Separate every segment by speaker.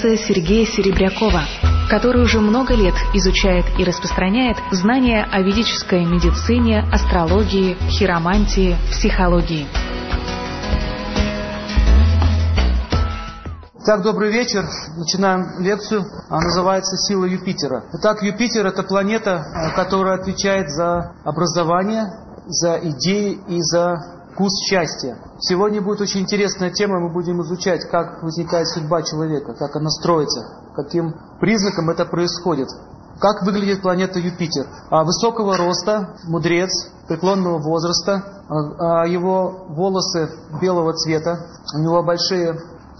Speaker 1: Сергея Серебрякова, который уже много лет изучает и распространяет знания о ведической медицине, астрологии, хиромантии, психологии.
Speaker 2: Итак, добрый вечер. Начинаем лекцию. Она называется «Сила Юпитера». Итак, Юпитер – это планета, которая отвечает за образование, за идеи и за вкус счастья. Сегодня будет очень интересная тема, мы будем изучать, как возникает судьба человека, как она строится, каким признаком это происходит. Как выглядит планета Юпитер? А высокого роста, мудрец, преклонного возраста, а, а его волосы белого цвета, у него большие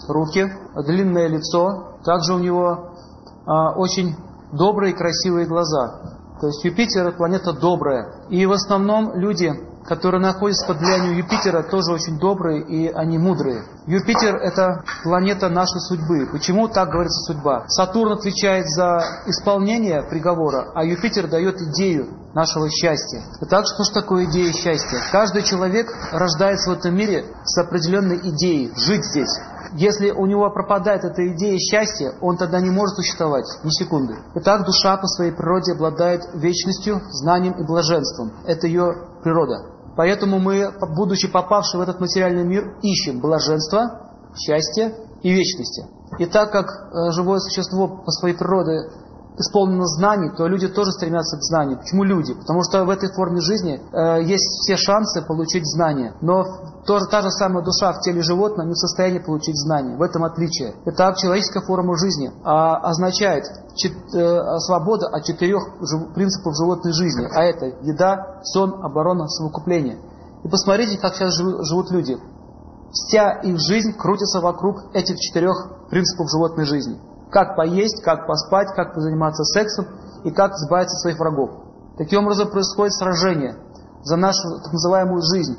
Speaker 2: руки, длинное лицо, также у него очень добрые красивые глаза. То есть Юпитер – планета добрая. И в основном люди которые находятся под влиянием Юпитера, тоже очень добрые и они мудрые. Юпитер – это планета нашей судьбы. Почему так говорится судьба? Сатурн отвечает за исполнение приговора, а Юпитер дает идею нашего счастья. Итак, что же такое идея счастья? Каждый человек рождается в этом мире с определенной идеей – жить здесь. Если у него пропадает эта идея счастья, он тогда не может существовать ни секунды. Итак, душа по своей природе обладает вечностью, знанием и блаженством. Это ее природа. Поэтому мы, будучи попавши в этот материальный мир, ищем блаженство, счастье и вечности. И так как э, живое существо по своей природе исполнено знаний, то люди тоже стремятся к знанию. Почему люди? Потому что в этой форме жизни э, есть все шансы получить знания. Но тоже, та же самая душа в теле животного не в состоянии получить знания. В этом отличие. Итак, человеческая форма жизни а, означает чет, э, свобода от четырех жив, принципов животной жизни. А это еда, сон, оборона, совокупление. И посмотрите, как сейчас живут, живут люди. Вся их жизнь крутится вокруг этих четырех принципов животной жизни. Как поесть, как поспать, как заниматься сексом и как избавиться от своих врагов. Таким образом происходит сражение за нашу так называемую жизнь.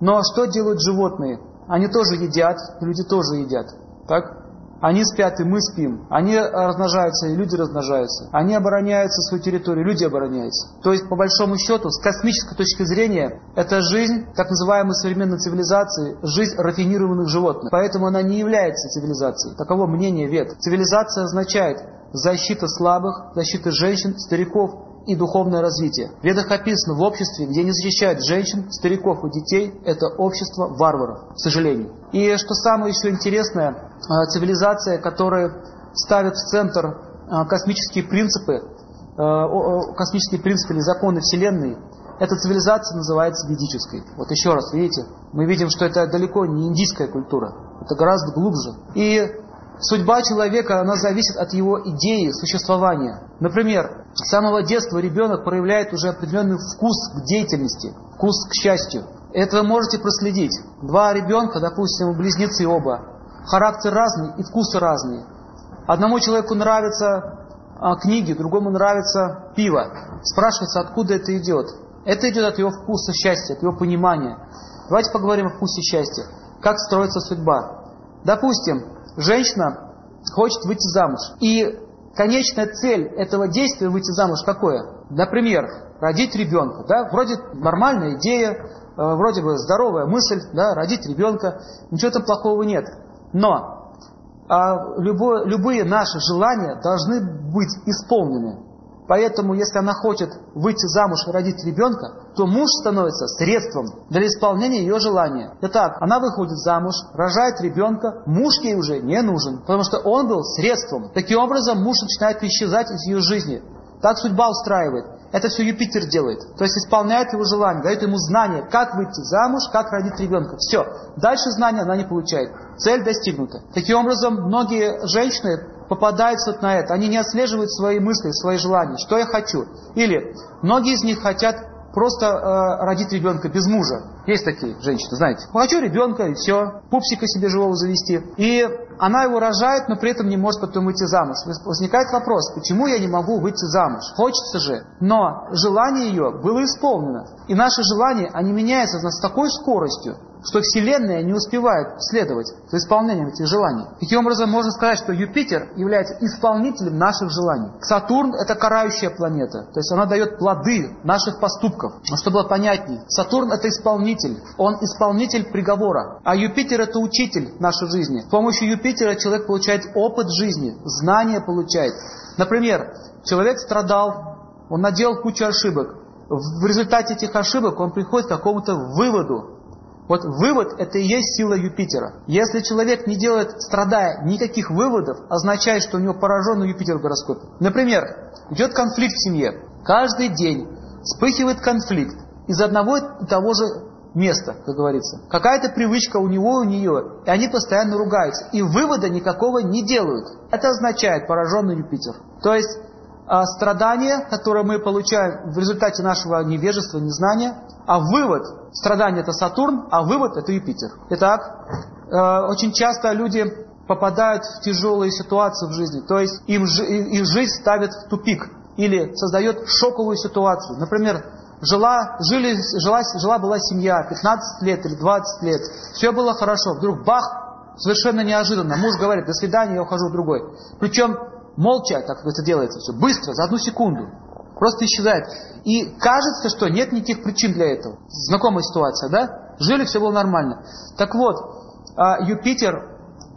Speaker 2: Но что делают животные? Они тоже едят, люди тоже едят. Так? Они спят, и мы спим. Они размножаются, и люди размножаются. Они обороняются свою территорию, люди обороняются. То есть, по большому счету, с космической точки зрения, это жизнь так называемой современной цивилизации, жизнь рафинированных животных. Поэтому она не является цивилизацией. Таково мнение вет. Цивилизация означает защита слабых, защита женщин, стариков и духовное развитие. В ведах описано, в обществе, где не защищают женщин, стариков и детей, это общество варваров, к сожалению. И что самое еще интересное, а, цивилизация, которая ставит в центр а, космические принципы, а, космические принципы или законы Вселенной, эта цивилизация называется ведической. Вот еще раз, видите, мы видим, что это далеко не индийская культура, это гораздо глубже. И Судьба человека, она зависит от его идеи существования. Например, с самого детства ребенок проявляет уже определенный вкус к деятельности, вкус к счастью. Это вы можете проследить. Два ребенка, допустим, близнецы оба, характер разный и вкусы разные. Одному человеку нравятся а, книги, другому нравится пиво. Спрашивается, откуда это идет. Это идет от его вкуса счастья, от его понимания. Давайте поговорим о вкусе счастья. Как строится судьба. Допустим, женщина хочет выйти замуж. И конечная цель этого действия выйти замуж какое? Например, родить ребенка. Да? Вроде нормальная идея, э, вроде бы здоровая мысль, да, родить ребенка, ничего там плохого нет. Но а, любое, любые наши желания должны быть исполнены. Поэтому, если она хочет выйти замуж и родить ребенка, то муж становится средством для исполнения ее желания. Итак, она выходит замуж, рожает ребенка, муж ей уже не нужен, потому что он был средством. Таким образом, муж начинает исчезать из ее жизни. Так судьба устраивает. Это все Юпитер делает. То есть исполняет его желание, дает ему знания, как выйти замуж, как родить ребенка. Все. Дальше знания она не получает. Цель достигнута. Таким образом, многие женщины попадаются вот на это. Они не отслеживают свои мысли, свои желания. Что я хочу? Или многие из них хотят просто э, родить ребенка без мужа. Есть такие женщины, знаете. Хочу ребенка и все. Пупсика себе живого завести. И она его рожает, но при этом не может потом выйти замуж. Возникает вопрос, почему я не могу выйти замуж? Хочется же. Но желание ее было исполнено. И наши желания, они меняются с такой скоростью, что Вселенная не успевает следовать за исполнением этих желаний. Таким образом, можно сказать, что Юпитер является исполнителем наших желаний. Сатурн – это карающая планета, то есть она дает плоды наших поступков. Чтобы было понятнее, Сатурн – это исполнитель, он исполнитель приговора, а Юпитер – это учитель нашей жизни. С помощью Юпитера человек получает опыт жизни, знания получает. Например, человек страдал, он наделал кучу ошибок. В результате этих ошибок он приходит к какому-то выводу, вот вывод – это и есть сила Юпитера. Если человек не делает, страдая, никаких выводов, означает, что у него пораженный Юпитер в гороскопе. Например, идет конфликт в семье. Каждый день вспыхивает конфликт из одного и того же места, как говорится. Какая-то привычка у него у нее, и они постоянно ругаются. И вывода никакого не делают. Это означает пораженный Юпитер. То есть страдания, которые мы получаем в результате нашего невежества, незнания, а вывод страдания это Сатурн, а вывод это Юпитер. Итак, э, очень часто люди попадают в тяжелые ситуации в жизни, то есть им, их жизнь ставит в тупик или создает шоковую ситуацию. Например, жила, жили, жила, жила была семья 15 лет или 20 лет, все было хорошо, вдруг бах, совершенно неожиданно, муж говорит, до свидания, я ухожу в другой. Причем молча, так это делается все, быстро, за одну секунду. Просто исчезает. И кажется, что нет никаких причин для этого. Знакомая ситуация, да? Жили, все было нормально. Так вот, а, Юпитер,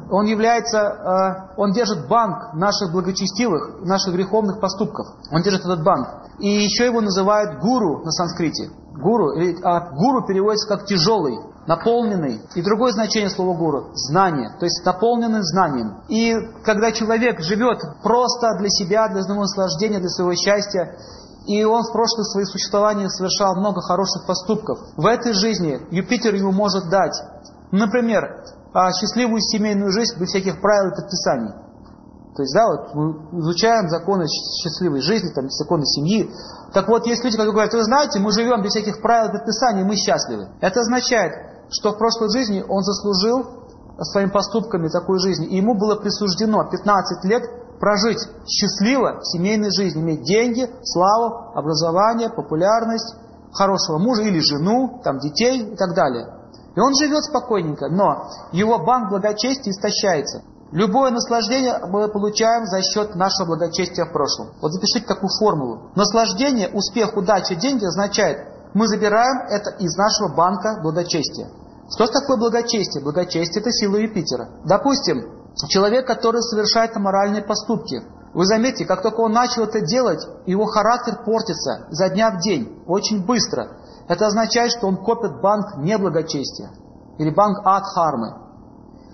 Speaker 2: он является, а, он держит банк наших благочестивых, наших греховных поступков. Он держит этот банк. И еще его называют гуру на санскрите. Гуру, а гуру переводится как тяжелый наполненный. И другое значение слова гуру – знание, то есть наполненный знанием. И когда человек живет просто для себя, для своего наслаждения, для своего счастья, и он в прошлом своих существованиях совершал много хороших поступков, в этой жизни Юпитер ему может дать, например, а, счастливую семейную жизнь без всяких правил и предписаний. То есть, да, вот мы изучаем законы счастливой жизни, там, законы семьи. Так вот, есть люди, которые говорят, вы знаете, мы живем без всяких правил и предписаний, мы счастливы. Это означает, что в прошлой жизни он заслужил своими поступками такой жизни. И ему было присуждено 15 лет прожить счастливо семейной жизни, иметь деньги, славу, образование, популярность, хорошего мужа или жену, там, детей и так далее. И он живет спокойненько, но его банк благочестия истощается. Любое наслаждение мы получаем за счет нашего благочестия в прошлом. Вот запишите такую формулу. Наслаждение, успех, удача, деньги означает, мы забираем это из нашего банка благочестия. Что такое благочестие? Благочестие – это сила Юпитера. Допустим, человек, который совершает аморальные поступки. Вы заметите, как только он начал это делать, его характер портится за дня в день, очень быстро. Это означает, что он копит банк неблагочестия или банк адхармы.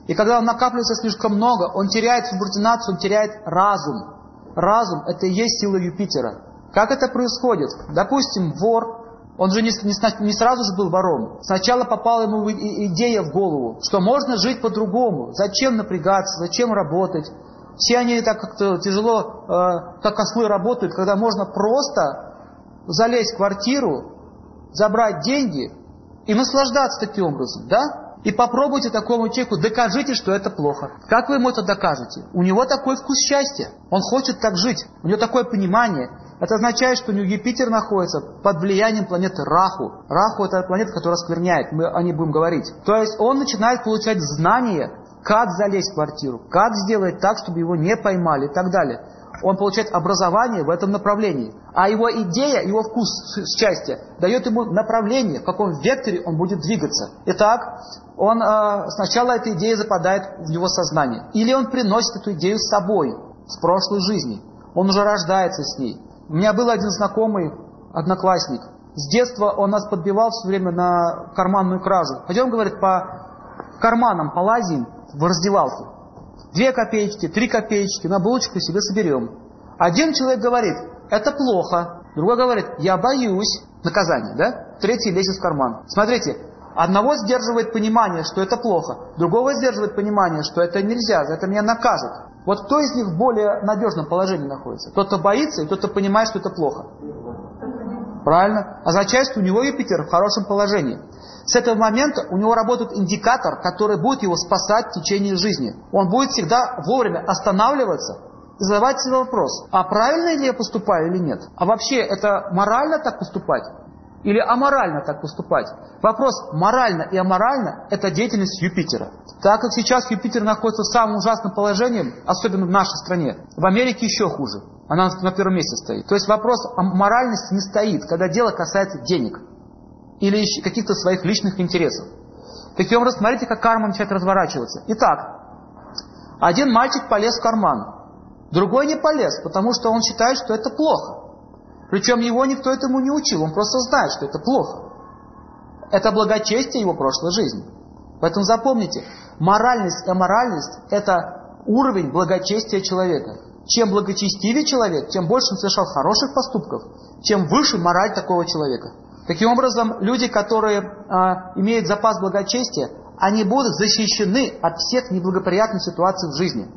Speaker 2: И когда он накапливается слишком много, он теряет субординацию, он теряет разум. Разум – это и есть сила Юпитера. Как это происходит? Допустим, вор он же не, не, не сразу же был вором. Сначала попала ему идея в голову, что можно жить по-другому. Зачем напрягаться, зачем работать. Все они так как-то тяжело, э, как ослы работают, когда можно просто залезть в квартиру, забрать деньги и наслаждаться таким образом, да? И попробуйте такому человеку, докажите, что это плохо. Как вы ему это докажете? У него такой вкус счастья. Он хочет так жить. У него такое понимание. Это означает, что у него Юпитер находится под влиянием планеты Раху. Раху это планета, которая скверняет, мы о ней будем говорить. То есть он начинает получать знания, как залезть в квартиру, как сделать так, чтобы его не поймали и так далее. Он получает образование в этом направлении. А его идея, его вкус счастья дает ему направление, в каком векторе он будет двигаться. Итак, он э, сначала эта идея западает в его сознание. Или он приносит эту идею с собой, с прошлой жизни. Он уже рождается с ней. У меня был один знакомый, одноклассник. С детства он нас подбивал все время на карманную кражу. Пойдем, говорит, по карманам полазим в раздевалке. Две копеечки, три копеечки, на булочку себе соберем. Один человек говорит, это плохо. Другой говорит, я боюсь наказания, да? Третий лезет в карман. Смотрите, одного сдерживает понимание, что это плохо. Другого сдерживает понимание, что это нельзя, за это меня накажут. Вот кто из них в более надежном положении находится? Тот, кто боится, и тот, кто понимает, что это плохо. Правильно? Означает, что у него Юпитер в хорошем положении. С этого момента у него работает индикатор, который будет его спасать в течение жизни. Он будет всегда вовремя останавливаться и задавать себе вопрос, а правильно ли я поступаю или нет? А вообще, это морально так поступать? Или аморально так поступать. Вопрос морально и аморально – это деятельность Юпитера. Так как сейчас Юпитер находится в самом ужасном положении, особенно в нашей стране, в Америке еще хуже. Она на первом месте стоит. То есть вопрос о моральности не стоит, когда дело касается денег или каких-то своих личных интересов. Таким образом, смотрите, как карма начинает разворачиваться. Итак, один мальчик полез в карман, другой не полез, потому что он считает, что это плохо. Причем его никто этому не учил, он просто знает, что это плохо. Это благочестие его прошлой жизни. Поэтому запомните, моральность и аморальность – это уровень благочестия человека. Чем благочестивее человек, тем больше он совершал хороших поступков, тем выше мораль такого человека. Таким образом, люди, которые а, имеют запас благочестия, они будут защищены от всех неблагоприятных ситуаций в жизни.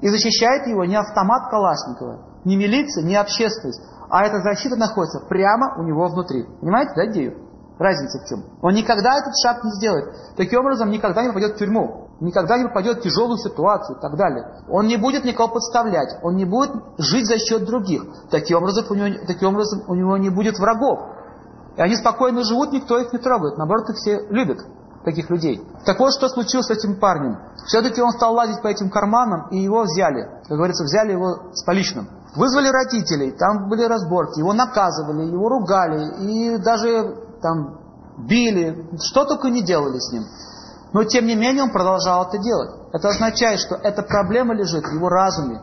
Speaker 2: И защищает его не автомат Калашникова, не милиция, не общественность, а эта защита находится прямо у него внутри. Понимаете, да, идею? Разница в чем? Он никогда этот шаг не сделает. Таким образом, никогда не попадет в тюрьму, никогда не попадет в тяжелую ситуацию и так далее. Он не будет никого подставлять, он не будет жить за счет других. Таким образом, у него, таким образом, у него не будет врагов. И они спокойно живут, никто их не трогает. Наоборот, их все любят, таких людей. Так вот, что случилось с этим парнем. Все-таки он стал лазить по этим карманам, и его взяли. Как говорится, взяли его с поличным. Вызвали родителей, там были разборки, его наказывали, его ругали, и даже там били, что только не делали с ним. Но тем не менее он продолжал это делать. Это означает, что эта проблема лежит в его разуме.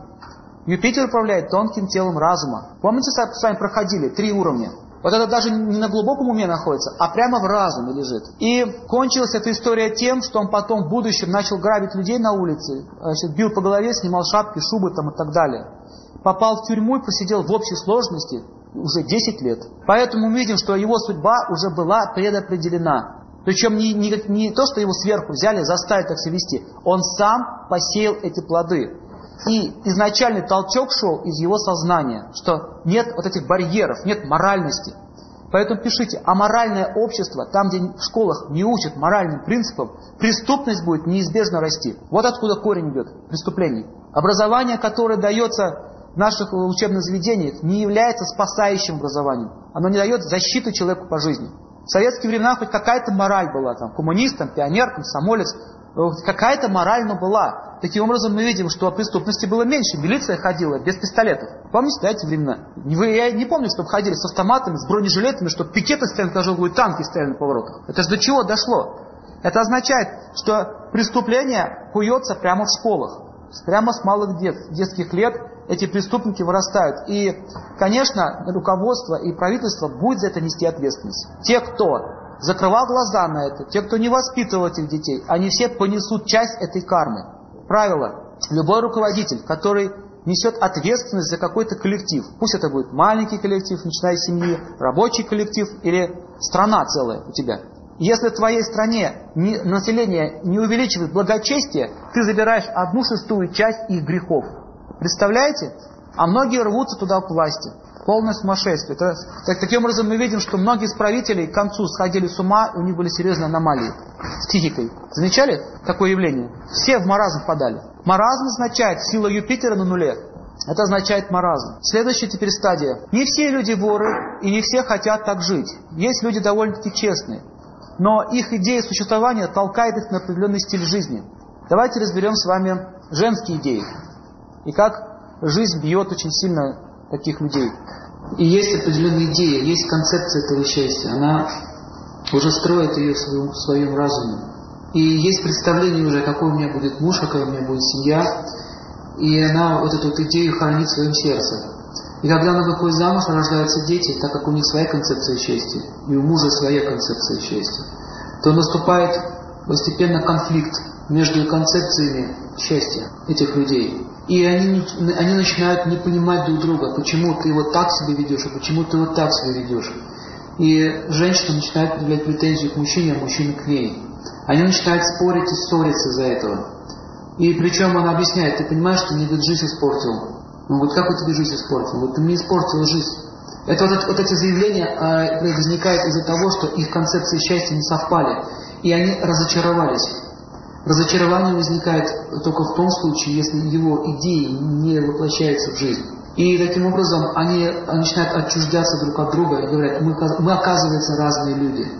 Speaker 2: Юпитер управляет тонким телом разума. Помните, с вами проходили три уровня? Вот это даже не на глубоком уме находится, а прямо в разуме лежит. И кончилась эта история тем, что он потом в будущем начал грабить людей на улице, значит, бил по голове, снимал шапки, шубы там и так далее. Попал в тюрьму и посидел в общей сложности уже 10 лет. Поэтому мы видим, что его судьба уже была предопределена. Причем не, не, не то, что его сверху взяли, заставили так себя вести. Он сам посеял эти плоды. И изначальный толчок шел из его сознания, что нет вот этих барьеров, нет моральности. Поэтому пишите, аморальное общество, там, где в школах не учат моральным принципам, преступность будет неизбежно расти. Вот откуда корень идет преступлений. Образование, которое дается в наших учебных заведениях, не является спасающим образованием. Оно не дает защиты человеку по жизни. В советские времена хоть какая-то мораль была, там, коммунистам, пионер, комсомолец, какая-то мораль, но была. Таким образом, мы видим, что преступности было меньше. Милиция ходила без пистолетов. Помните, да, эти времена? Я не помню, чтобы ходили с автоматами, с бронежилетами, чтобы пикеты стояли на и танки стояли на поворотах. Это же до чего дошло? Это означает, что преступление куется прямо в школах. Прямо с малых дет, детских лет эти преступники вырастают. И, конечно, руководство и правительство будет за это нести ответственность. Те, кто закрывал глаза на это, те, кто не воспитывал этих детей, они все понесут часть этой кармы. Правило. Любой руководитель, который несет ответственность за какой-то коллектив, пусть это будет маленький коллектив, начиная с семьи, рабочий коллектив или страна целая у тебя. Если в твоей стране не, население не увеличивает благочестие, ты забираешь одну шестую часть их грехов. Представляете? А многие рвутся туда к власти. Полное сумасшествие. Это, так, таким образом мы видим, что многие из правителей к концу сходили с ума, у них были серьезные аномалии с психикой. Замечали такое явление? Все в маразм впадали. Маразм означает сила Юпитера на нуле. Это означает маразм. Следующая теперь стадия. Не все люди воры, и не все хотят так жить. Есть люди довольно-таки честные. Но их идея существования толкает их на определенный стиль жизни. Давайте разберем с вами женские идеи. И как жизнь бьет очень сильно таких людей. И есть определенная идея, есть концепция этого счастья. Она уже строит ее в своем, в своем разуме. И есть представление уже, какой у меня будет муж, какая у меня будет семья. И она вот эту вот идею хранит в своем сердце. И когда она выходит замуж, рождаются дети, так как у них своя концепция счастья, и у мужа своя концепция счастья, то наступает постепенно конфликт между концепциями счастья этих людей. И они, они начинают не понимать друг друга, почему ты вот так себя ведешь, а почему ты вот так себя ведешь. И женщина начинает предъявлять претензию к мужчине, а мужчина к ней. Они начинают спорить и ссориться из-за этого. И причем она объясняет, ты понимаешь, что мне жизнь испортил. Ну вот как у тебя жизнь испортил? Вот ты мне испортил жизнь. Это вот, вот эти заявления а, возникают из-за того, что их концепции счастья не совпали. И они разочаровались. Разочарование возникает только в том случае, если его идеи не воплощаются в жизнь. И таким образом они начинают отчуждаться друг от друга и говорят, мы, мы оказывается разные люди.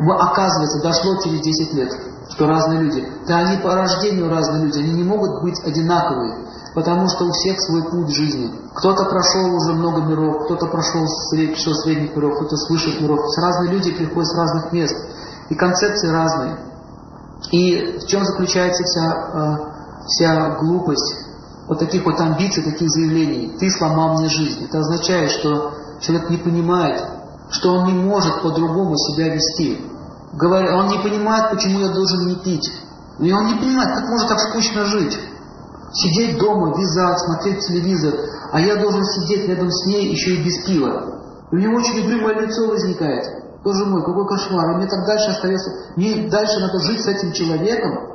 Speaker 2: Мы, оказывается, дошло через 10 лет, что разные люди. Да они по рождению разные люди, они не могут быть одинаковые, потому что у всех свой путь жизни. Кто-то прошел уже много миров, кто-то прошел с пришел средних миров, кто-то с высших миров. Разные люди приходят с разных мест, и концепции разные. И в чем заключается вся, э, вся глупость вот таких вот амбиций, таких заявлений. Ты сломал мне жизнь. Это означает, что человек не понимает, что он не может по-другому себя вести. Он не понимает, почему я должен не пить. И он не понимает, как можно так скучно жить. Сидеть дома, вязать, смотреть телевизор, а я должен сидеть рядом с ней еще и без пива. У него очень угрюмое лицо возникает. Боже мой, какой кошмар. И мне так дальше остается, мне дальше надо жить с этим человеком,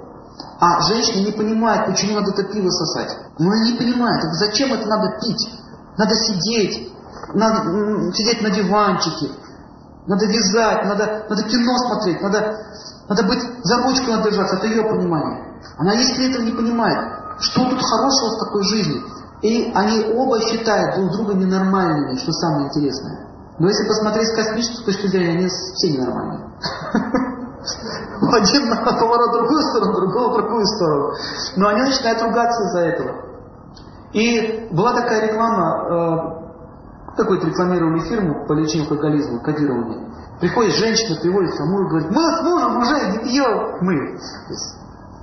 Speaker 2: а женщина не понимает, почему надо это пиво сосать. Ну, она не понимает, зачем это надо пить? Надо сидеть, надо сидеть на диванчике, надо вязать, надо, надо кино смотреть, надо, надо быть, за ручку надо держаться, это ее понимание. Она если этого не понимает, что тут хорошего в такой жизни? И они оба считают друг друга ненормальными, что самое интересное. Но если посмотреть с космической точки зрения, они все ненормальные. Один на поворот в другую сторону, другого в другую сторону. Но они начинают ругаться из-за этого. И была такая реклама, э, какую-то рекламировали фирму по лечению алкоголизма, кодирование. Приходит женщина, приводит к мужу, говорит, мы с мужем уже не пьем, мы.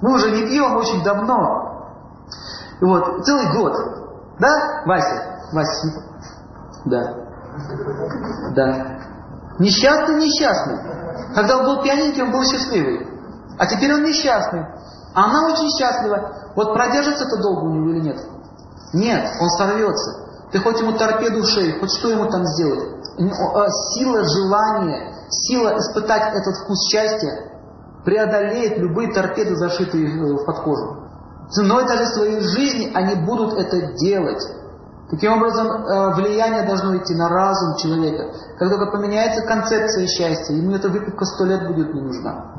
Speaker 2: Мы уже не пьем очень давно. И вот, целый год. Да, Вася? Вася, да. Да. Несчастный, несчастный. Когда он был пьяненький, он был счастливый. А теперь он несчастный. А она очень счастлива. Вот продержится это долго у него или нет? Нет, он сорвется. Ты хоть ему торпеду в шею, хоть что ему там сделать. А, сила желания, сила испытать этот вкус счастья преодолеет любые торпеды, зашитые в подкожу. Ценой даже своей жизни они будут это делать. Таким образом, э, влияние должно идти на разум человека. Только поменяется концепция счастья, ему эта выпивка сто лет будет не нужна.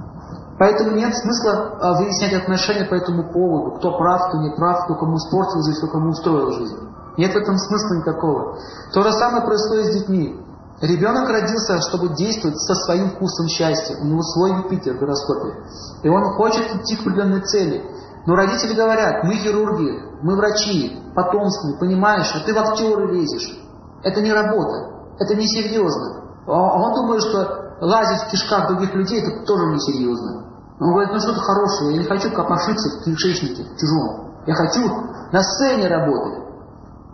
Speaker 2: Поэтому нет смысла э, выяснять отношения по этому поводу, кто прав, кто не прав, кто кому испортил жизнь, кто кому устроил жизнь. Нет в этом смысла никакого. То же самое происходит с детьми. Ребенок родился, чтобы действовать со своим вкусом счастья. У него свой Юпитер в гороскопе. И он хочет идти к определенной цели. Но родители говорят, мы хирурги, мы врачи, потомственные, понимаешь, а ты в актеры лезешь. Это не работа, это несерьезно. А, а он думает, что лазить в кишках других людей, это тоже несерьезно. Он говорит, ну что-то хорошее, я не хочу копошиться в кишечнике, в чужом. Я хочу на сцене работать.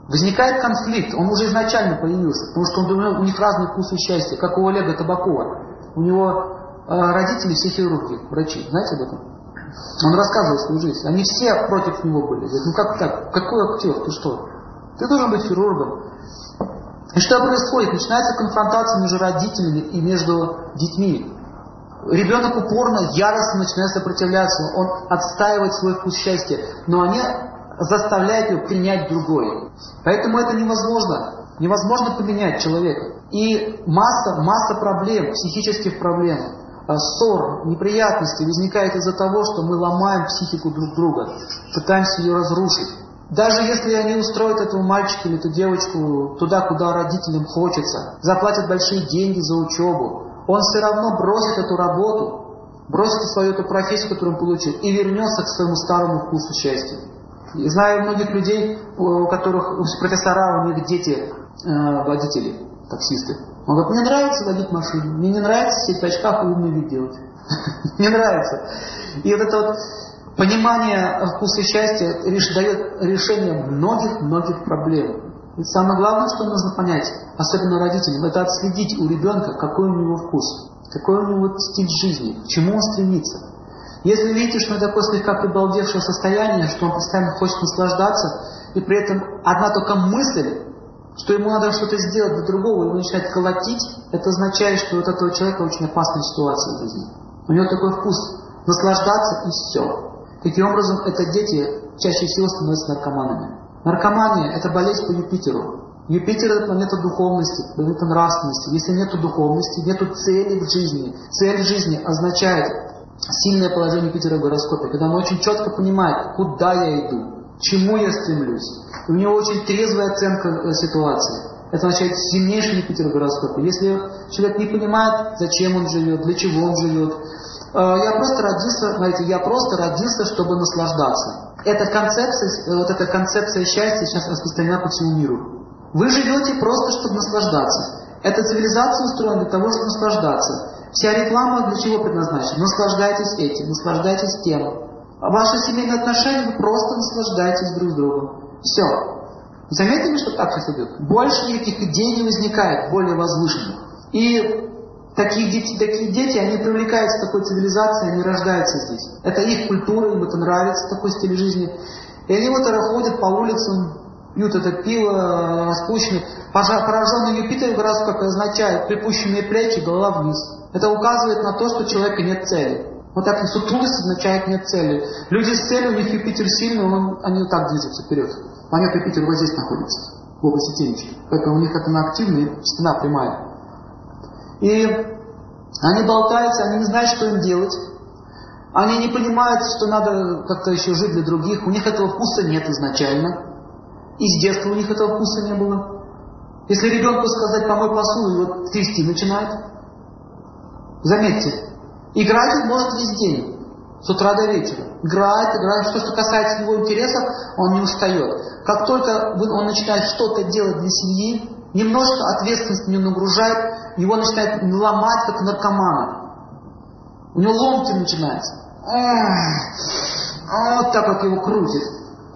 Speaker 2: Возникает конфликт, он уже изначально появился, потому что он, у них разные вкусы счастья, как у Олега Табакова. У него э, родители все хирурги, врачи. Знаете об этом? Он рассказывал свою жизнь. Они все против него были. Говорит, ну как так? Какой актер? Ты что? Ты должен быть хирургом. И что происходит? Начинается конфронтация между родителями и между детьми. Ребенок упорно, яростно начинает сопротивляться. Он отстаивает свой вкус счастья. Но они заставляют его принять другое. Поэтому это невозможно. Невозможно поменять человека. И масса, масса проблем, психических проблем. Ссор, неприятности возникает из-за того, что мы ломаем психику друг друга, пытаемся ее разрушить. Даже если они устроят этого мальчика или эту девочку туда, куда родителям хочется, заплатят большие деньги за учебу, он все равно бросит эту работу, бросит свою эту профессию, которую он получил, и вернется к своему старому вкусу счастья. И знаю многих людей, у которых у профессора, у них дети э, водители, таксисты. Он говорит, мне нравится водить машину, мне не нравится сидеть в очках и умный вид делать. Не нравится. И вот это вот понимание вкуса счастья дает решение многих-многих проблем. И самое главное, что нужно понять, особенно родителям, это отследить у ребенка, какой у него вкус, какой у него стиль жизни, к чему он стремится. Если видите, что это такое слегка прибалдевшее состояние, что он постоянно хочет наслаждаться, и при этом одна только мысль что ему надо что-то сделать для другого, его начинает колотить, это означает, что вот этого человека очень опасная ситуация в жизни. У него такой вкус наслаждаться и все. Таким образом, это дети чаще всего становятся наркоманами. Наркомания – это болезнь по Юпитеру. Юпитер – это планета духовности, планета нравственности. Если нет духовности, нет цели в жизни. Цель жизни означает сильное положение Юпитера в гороскопе, когда он очень четко понимает, куда я иду, чему я стремлюсь. У него очень трезвая оценка э, ситуации. Это означает сильнейший Юпитер в гороскопе. Если человек не понимает, зачем он живет, для чего он живет, э, я просто родился, знаете, я просто родился, чтобы наслаждаться. Эта концепция, э, вот эта концепция счастья сейчас распространена по всему миру. Вы живете просто, чтобы наслаждаться. Эта цивилизация устроена для того, чтобы наслаждаться. Вся реклама для чего предназначена? Наслаждайтесь этим, наслаждайтесь тем. Ваши семейные отношения, вы просто наслаждаетесь друг другом. Все. Заметили, что так сейчас идет? Больше никаких идей не возникает, более возвышенных. И такие дети, такие дети, они привлекаются такой цивилизацией, они рождаются здесь. Это их культура, им это нравится, такой стиль жизни. И они вот ходят по улицам, пьют это пиво, распущенные. Пораженный Юпитер гороскоп означает припущенные плечи, голова вниз. Это указывает на то, что у человека нет цели. Вот так сутулость означает нет цели. Люди с целью, у них Юпитер сильный, он, они вот так движутся вперед. А нет, Юпитер вот здесь находится, в области темечки. Поэтому у них это на активная стена прямая. И они болтаются, они не знают, что им делать. Они не понимают, что надо как-то еще жить для других. У них этого вкуса нет изначально. И с детства у них этого вкуса не было. Если ребенку сказать «помой посуду», его трясти начинает. Заметьте, играть он может весь день, с утра до вечера. Играет, играет. Что, что касается его интересов, он не устает. Как только он начинает что-то делать для семьи, немножко ответственность не нагружает, его начинает ломать, как наркомана. У него ломки начинаются. Вот так вот его крутит.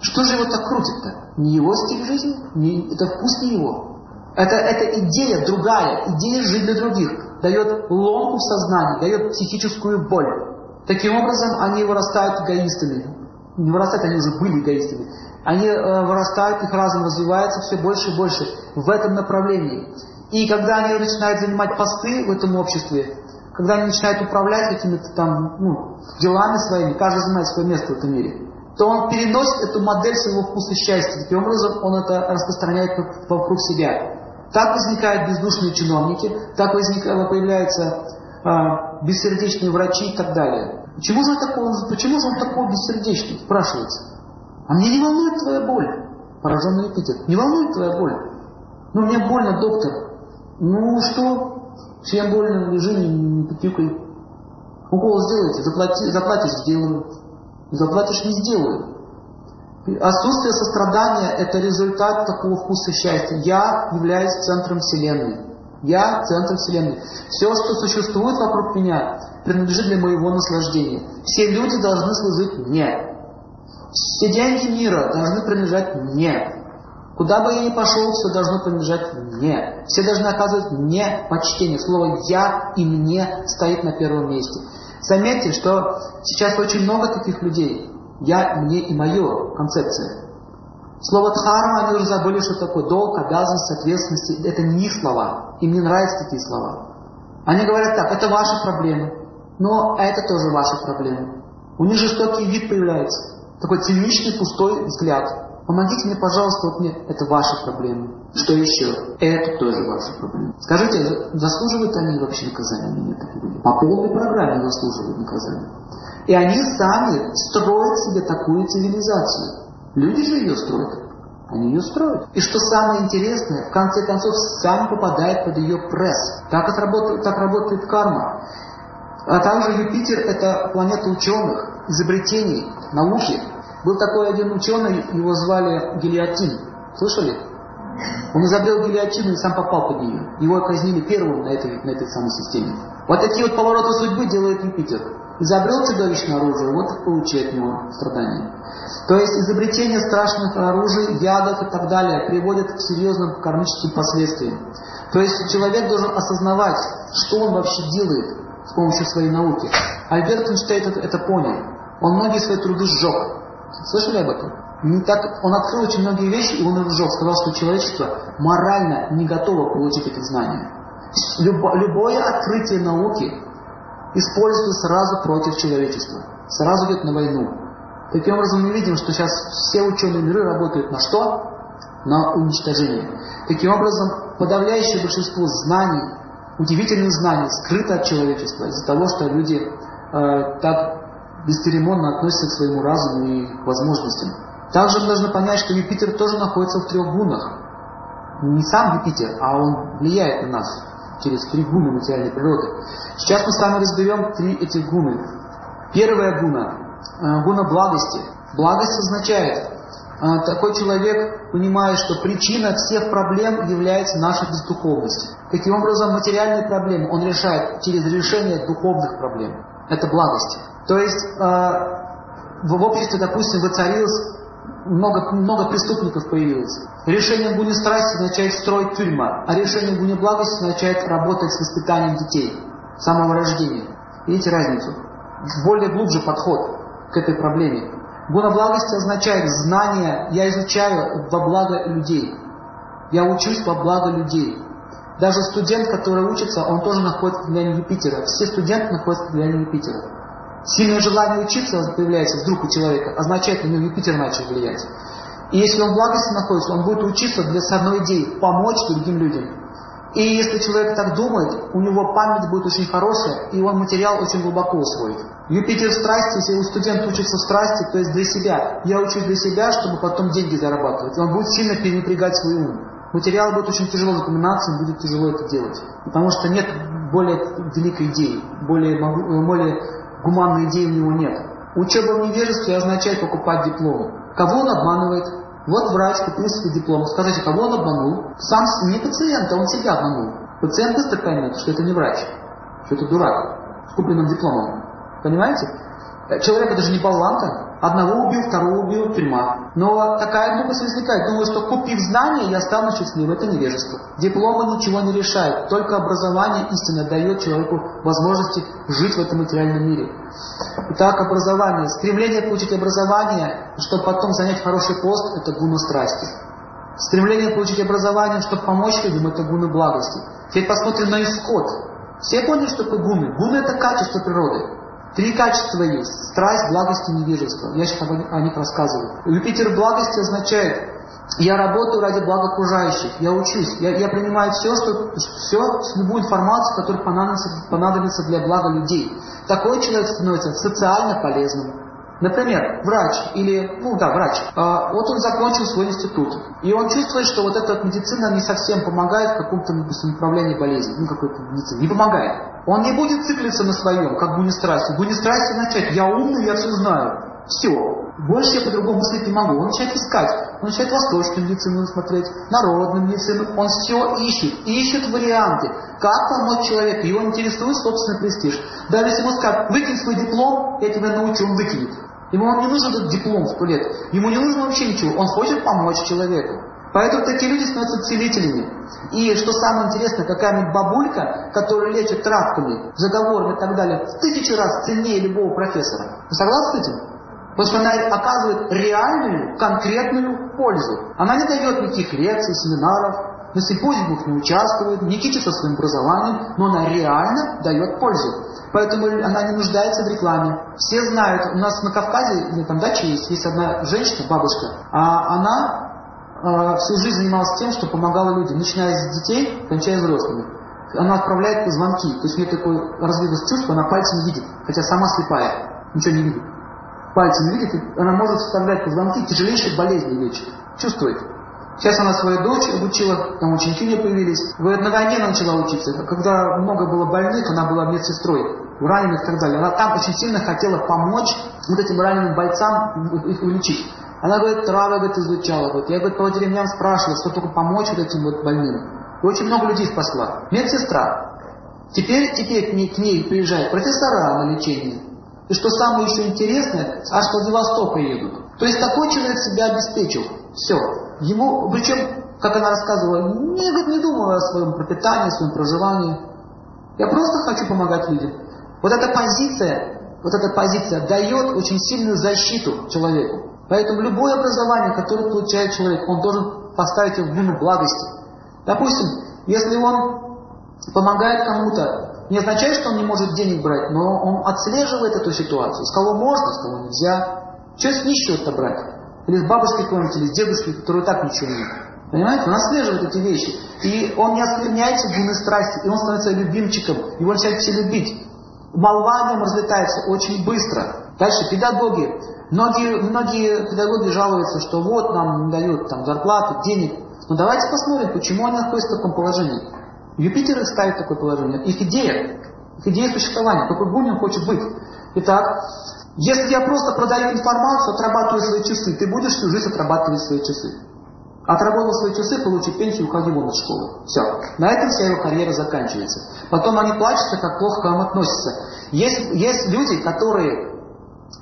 Speaker 2: Что же его так крутит-то? Не его стиль жизни? Не, это вкус не его. Это, это идея другая, идея жить для других. Дает ломку в сознании, дает психическую боль. Таким образом, они вырастают эгоистами. Не вырастают, они уже были эгоистами. Они э, вырастают, их разум развивается все больше и больше в этом направлении. И когда они начинают занимать посты в этом обществе, когда они начинают управлять какими-то там ну, делами своими, каждый занимает свое место в этом мире, то он переносит эту модель своего вкуса счастья. Таким образом, он это распространяет вокруг себя. Так возникают бездушные чиновники, так возникают, появляются а, бессердечные врачи и так далее. Почему же, такой, почему же он такой бессердечный, спрашивается. А мне не волнует твоя боль, пораженный Юпитер. Не волнует твоя боль. Ну, мне больно, доктор. Ну, что? Всем больно, лежи, не потюкай. Укол сделайте, заплати, заплатишь, сделаю. Заплатишь, не сделаю. Отсутствие сострадания – это результат такого вкуса счастья. Я являюсь центром Вселенной. Я центр Вселенной. Все, что существует вокруг меня, принадлежит для моего наслаждения. Все люди должны служить мне. Все деньги мира должны принадлежать мне. Куда бы я ни пошел, все должно принадлежать мне. Все должны оказывать мне почтение. Слово «я» и «мне» стоит на первом месте. Заметьте, что сейчас очень много таких людей. Я, мне и мое концепция. Слово дхарма, они уже забыли, что такое долг, обязанность, ответственность. Это не их слова. Им не нравятся такие слова. Они говорят так, это ваши проблемы. Но это тоже ваши проблемы. У них жестокий вид появляется. Такой циничный, пустой взгляд. Помогите мне, пожалуйста, вот мне, это ваши проблемы. Что еще? Это тоже ваши проблемы. Скажите, заслуживают они вообще наказания нет? По полной программе заслуживают наказания. И они сами строят себе такую цивилизацию. Люди же ее строят. Они ее строят. И что самое интересное, в конце концов, сам попадает под ее пресс. Так, отработает, так работает карма. А также Юпитер – это планета ученых, изобретений, науки. Был такой один ученый, его звали Гелиотин. Слышали? Он изобрел гильотину и сам попал под нее. Его казнили первым на этой, на этой самой системе. Вот такие вот повороты судьбы делает Юпитер. Изобрел чудовищное оружие, вот получает от него страдания. То есть изобретение страшных оружий, ядов и так далее приводит к серьезным кармическим последствиям. То есть человек должен осознавать, что он вообще делает с помощью своей науки. Альберт Эйнштейн это, это понял. Он многие свои труды сжег. Слышали об этом? Не так, он открыл очень многие вещи, и он их. Сказал, что человечество морально не готово получить эти знания. Любо, любое открытие науки используется сразу против человечества. Сразу идет на войну. Таким образом, мы видим, что сейчас все ученые миры работают на что? На уничтожение. Таким образом, подавляющее большинство знаний, удивительных знаний, скрыто от человечества из-за того, что люди э, так бесцеремонно относятся к своему разуму и возможностям. Также мы должны понять, что Юпитер тоже находится в трех гунах. Не сам Юпитер, а он влияет на нас через три гуны материальной природы. Сейчас мы с вами разберем три этих гуны. Первая гуна, э, гуна благости. Благость означает, э, такой человек понимает, что причина всех проблем является наша бездуховность. Таким образом, материальные проблемы он решает через решение духовных проблем. Это благость. То есть э, в обществе, допустим, воцарилось много, много преступников появилось. Решение гуни страсти означает строить тюрьма, а решение гуни благости означает работать с воспитанием детей с самого рождения. Видите разницу? Более глубже подход к этой проблеме. Гуна благости означает знание, я изучаю во благо людей. Я учусь во благо людей. Даже студент, который учится, он тоже находится под влиянием Юпитера. Все студенты находятся под влиянием Юпитера. Сильное желание учиться появляется вдруг у человека, означает, что у него Юпитер начал влиять. И если он в благости находится, он будет учиться для с одной идеи – помочь другим людям. И если человек так думает, у него память будет очень хорошая, и он материал очень глубоко усвоит. Юпитер в страсти, если у студента учится в страсти, то есть для себя. Я учусь для себя, чтобы потом деньги зарабатывать. Он будет сильно перенапрягать свой ум. Материал будет очень тяжело запоминаться, будет тяжело это делать. Потому что нет более великой идеи, более, более гуманной идеи у него нет. Учеба в невежестве означает покупать диплом. Кого он обманывает? Вот врач купил себе диплом. Скажите, кого он обманул? Сам не пациента, он себя обманул. Пациент быстро поймет, что это не врач, что это дурак с купленным дипломом. Понимаете? Человек это же не болванка. Одного убил, второго убил, тюрьма. Но такая глупость возникает. Думаю, что купив знания, я стану счастливым. Это невежество. Дипломы ничего не решают. Только образование истинно дает человеку возможности жить в этом материальном мире. Итак, образование. Стремление получить образование, чтобы потом занять хороший пост, это гуна страсти. Стремление получить образование, чтобы помочь людям, это гуны благости. Теперь посмотрим на исход. Все поняли, что такое гуны? Гуны это качество природы. Три качества есть. Страсть, благость и невежество. Я сейчас о них рассказываю. Юпитер благости означает, я работаю ради блага окружающих, я учусь, я, я принимаю все, что, все, любую информацию, которая понадобится, понадобится для блага людей. Такой человек становится социально полезным. Например, врач или, ну да, врач, а, вот он закончил свой институт, и он чувствует, что вот эта медицина не совсем помогает в каком-то направлении болезни, ну какой-то медицине, не помогает. Он не будет циклиться на своем, как гунистрасти. Гунистрасти начать, я умный, я все знаю. Все. Больше я по-другому мыслить не могу. Он начинает искать. Он начинает восточную медицину смотреть, народную медицину. Он все ищет. Ищет варианты, как помочь человеку. Его интересует собственный престиж. Даже если ему скажут, выкинь свой диплом, я тебя научу, он выкинет. Ему не нужен этот диплом сто лет. Ему не нужно вообще ничего. Он хочет помочь человеку. Поэтому такие люди становятся целителями. И что самое интересное, какая-нибудь бабулька, которая лечит травками, заговорами и так далее, в тысячу раз ценнее любого профессора. Вы согласны с этим? Потому что она оказывает реальную, конкретную пользу. Она не дает никаких лекций, семинаров, на симпозиумах не участвует, не кичится своим образованием, но она реально дает пользу. Поэтому она не нуждается в рекламе. Все знают, у нас на Кавказе, там дача есть, есть одна женщина, бабушка, а она всю жизнь занималась тем, что помогала людям, начиная с детей, кончая взрослыми. Она отправляет звонки, то есть у нее такой развилось чувство, она пальцем видит, хотя сама слепая, ничего не видит. Пальцем видит, она может вставлять по звонки, тяжелейшие болезни лечит, чувствует. Сейчас она свою дочь обучила, там ученики у нее появились. На войне она начала учиться. Когда много было больных, она была медсестрой раненых и так далее. Она там очень сильно хотела помочь вот этим раненым бойцам их вылечить. Она, говорит, травы, говорит, изучала. Говорит. Я, говорит, по деревням спрашивала, что только помочь вот этим вот больным. И очень много людей спасла. Медсестра. Теперь, теперь к ней, к ней приезжают профессора на лечение. И что самое еще интересное, аж с Владивостока едут. То есть такой человек себя обеспечил. Все. Ему, причем, как она рассказывала, не, говорит, не думала о своем пропитании, о своем проживании. Я просто хочу помогать людям. Вот эта позиция, вот эта позиция дает очень сильную защиту человеку. Поэтому любое образование, которое получает человек, он должен поставить его в гуну благости. Допустим, если он помогает кому-то, не означает, что он не может денег брать, но он отслеживает эту ситуацию. С кого можно, с кого нельзя. Что с нищего-то брать? Или с бабушкой какой-нибудь, или с дедушкой, который так ничего нет. Понимаете? Он отслеживает эти вещи. И он не оскверняется гуны страсти, и он становится любимчиком. Его начинают все любить молва о нем разлетается очень быстро. Дальше педагоги. Многие, многие педагоги жалуются, что вот нам не дают там, зарплату, денег. Но давайте посмотрим, почему они находятся в таком положении. Юпитер их ставит в такое положение. Их идея, их идея существования. Какой Бунин хочет быть. Итак, если я просто продаю информацию, отрабатываю свои часы, ты будешь всю жизнь отрабатывать свои часы. Отработал свои часы, получил пенсию, уходи вон из школы. Все. На этом вся его карьера заканчивается. Потом они плачутся, как плохо к вам относятся. Есть, есть люди, которые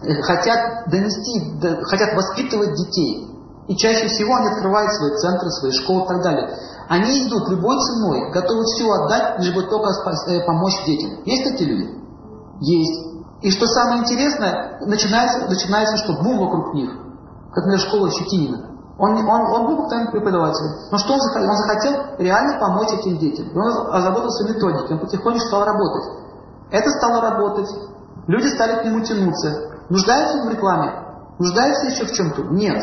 Speaker 2: э, хотят донести, хотят воспитывать детей. И чаще всего они открывают свои центры, свои школы и так далее. Они идут любой ценой, готовы все отдать, лишь бы только э, помочь детям. Есть такие люди? Есть. И что самое интересное, начинается, начинается что бум вокруг них. Как, например, школа Щетинина. Он, он, он был обыкновенным преподавателем. Но что он захотел? Он захотел реально помочь этим детям. И он озаботился методикой, он потихоньку стал работать. Это стало работать. Люди стали к нему тянуться. Нуждаются в рекламе? Нуждаются еще в чем-то? Нет.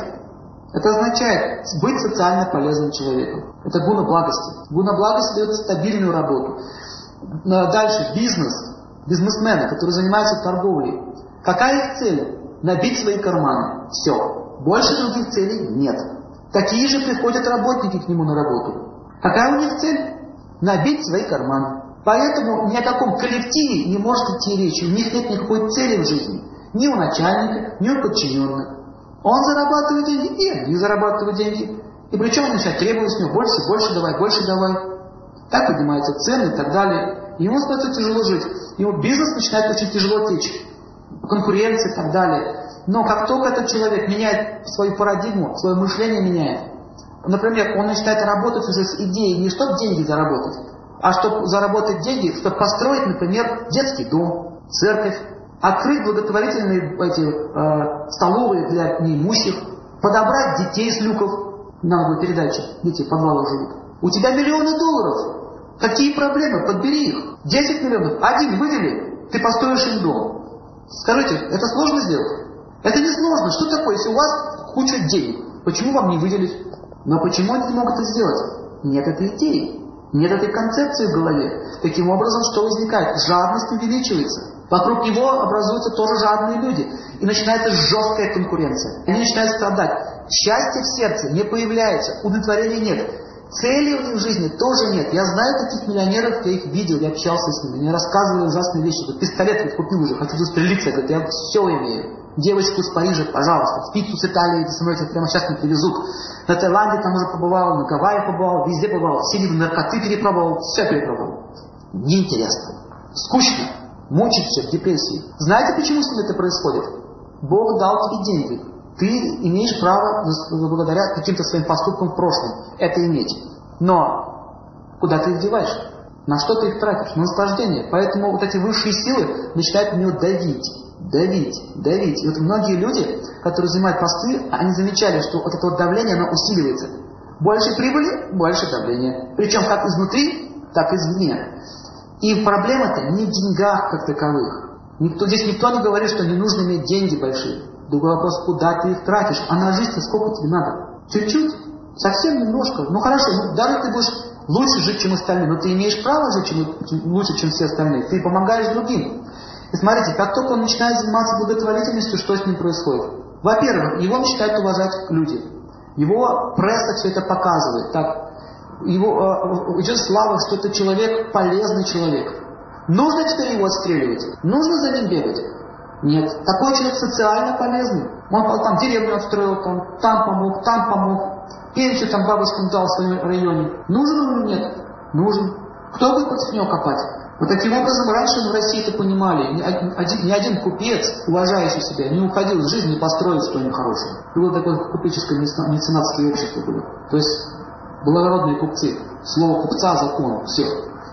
Speaker 2: Это означает быть социально полезным человеком. Это гуна благости. Гуна благости дает стабильную работу. Дальше, бизнес. Бизнесмены, которые занимаются торговлей. Какая их цель? Набить свои карманы. Все. Больше других целей нет. Такие же приходят работники к нему на работу. Какая у них цель? Набить свои карманы. Поэтому ни о каком коллективе не может идти речи. У них нет никакой цели в жизни. Ни у начальника, ни у подчиненных. Он зарабатывает деньги, и они зарабатывают деньги. И причем он начинает требовать с него больше, больше давай, больше давай. Так поднимаются цены и так далее. Ему становится тяжело жить. Ему бизнес начинает очень тяжело течь. Конкуренция и так далее. Но как только этот человек меняет свою парадигму, свое мышление меняет, например, он начинает работать уже с идеей не чтобы деньги заработать, а чтобы заработать деньги, чтобы построить, например, детский дом, церковь, открыть благотворительные эти, э, столовые для неимущих, подобрать детей с люков, нам будет передача, дети в живут. У тебя миллионы долларов. Какие проблемы? Подбери их. 10 миллионов. Один выдели, ты построишь им дом. Скажите, это сложно сделать? Это не сложно. Что такое, если у вас куча денег? Почему вам не выделить? Но почему они не могут это сделать? Нет этой идеи. Нет этой концепции в голове. Таким образом, что возникает? Жадность увеличивается. Вокруг него образуются тоже жадные люди. И начинается жесткая конкуренция. Они начинают страдать. Счастье в сердце не появляется, удовлетворения нет. Цели у них в жизни тоже нет. Я знаю таких миллионеров, я их видел, я общался с ними. Они рассказывали ужасные вещи. Вот пистолет вот купил уже, хочу застрелиться. Я говорю, я все имею. Девочку из Парижа, пожалуйста, в пиццу с Италии, в самолете прямо сейчас не привезут. На Таиланде там уже побывал, на Гавайи побывал, везде побывал, все виды наркоты перепробовал, все перепробовал. Неинтересно. Скучно. Мучить все в депрессии. Знаете, почему с ним это происходит? Бог дал тебе деньги. Ты имеешь право, благодаря каким-то своим поступкам в прошлом, это иметь. Но куда ты их деваешь? На что ты их тратишь? На наслаждение. Поэтому вот эти высшие силы начинают на него давить давить, давить. И вот многие люди, которые занимают посты, они замечали, что вот это вот давление, оно усиливается. Больше прибыли, больше давления. Причем как изнутри, так и извне. И проблема-то не в деньгах как таковых. Никто, здесь никто не говорит, что не нужно иметь деньги большие. Другой вопрос, куда ты их тратишь. А на жизнь-то сколько тебе надо? Чуть-чуть? Совсем немножко? Ну хорошо, ну, даже ты будешь лучше жить, чем остальные, но ты имеешь право жить чем, лучше, чем все остальные. Ты помогаешь другим. И смотрите, как только он начинает заниматься благотворительностью, что с ним происходит? Во-первых, его начинают уважать люди. Его пресса все это показывает. Так, его, э, идет слава, что это человек, полезный человек. Нужно теперь его отстреливать? Нужно за ним бегать? Нет. Такой человек социально полезный. Он там деревню отстроил, там, там помог, там помог. Пенсию там бабушкам дал в своем районе. Нужен он или нет? Нужен. Кто будет против него копать? Вот таким образом, раньше в России это понимали. Ни один, ни один купец, уважающий себя, не уходил из жизни и построил что-нибудь хорошее. Было такое купеческое меценатское общество было. То есть благородные купцы. Слово купца – закон. Все.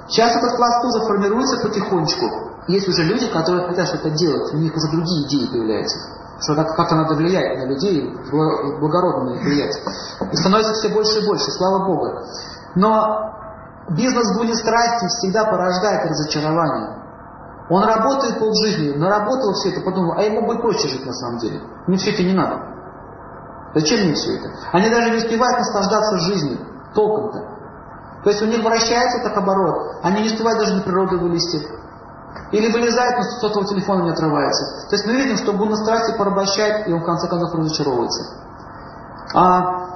Speaker 2: Сейчас этот класс тоже формируется потихонечку. Есть уже люди, которые хотят что-то делать. У них уже другие идеи появляются. Что как-то как надо влиять на людей, благородно влиять. И становится все больше и больше, слава Богу. Но Бизнес будет страсти всегда порождает разочарование. Он работает полжизни, наработал все это, подумал, а ему будет проще жить на самом деле. Мне все это не надо. Зачем мне все это? Они даже не успевают наслаждаться жизнью, толком-то. То есть у них вращается так оборот, они не успевают даже на природу вылезти. Или вылезает, но сотового телефона не отрывается. То есть мы видим, что гуна страсти порабощает, и он в конце концов разочаровывается. А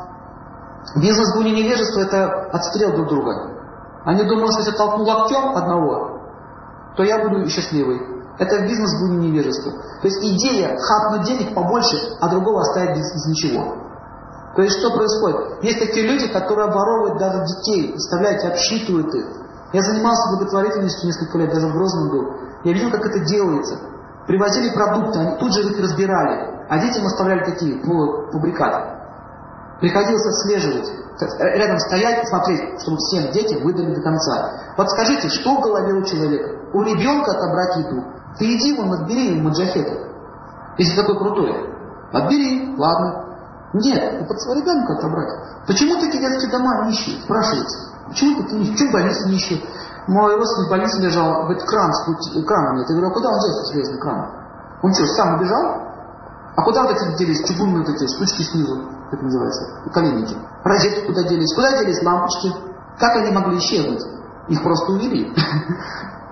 Speaker 2: бизнес гуни невежества – это отстрел друг друга. Они думают, что если толкну локтем одного, то я буду счастливый. Это бизнес гуни невежества. То есть идея хапнуть денег побольше, а другого оставить без, без ничего. То есть что происходит? Есть такие люди, которые оборовывают даже детей, представляете, обсчитывают их. Я занимался благотворительностью несколько лет, даже в Грозном был. Я видел, как это делается. Привозили продукты, они тут же их разбирали, а детям оставляли такие полуфабрикаты. Приходилось отслеживать, рядом стоять смотреть, чтобы всем детям выдали до конца. Вот скажите, что в голове у человека? У ребенка отобрать еду. Ты иди вон, отбери ему маджахета. Если такой крутой. Отбери, ладно. Нет, своего ребенка отобрать. Почему такие детские дома нищие? Спрашивается. Почему ты нищий? Почему больница нищие? Мой родственник в больнице лежал, говорит, кран, скрути, крана нет. Я говорю, а куда он делся, железный кран? Он что, сам убежал? А куда вот эти делись, чугунные вот эти штучки снизу, как называется, коленники? Розетки куда делись? Куда делись лампочки? Как они могли исчезнуть? Их просто увели.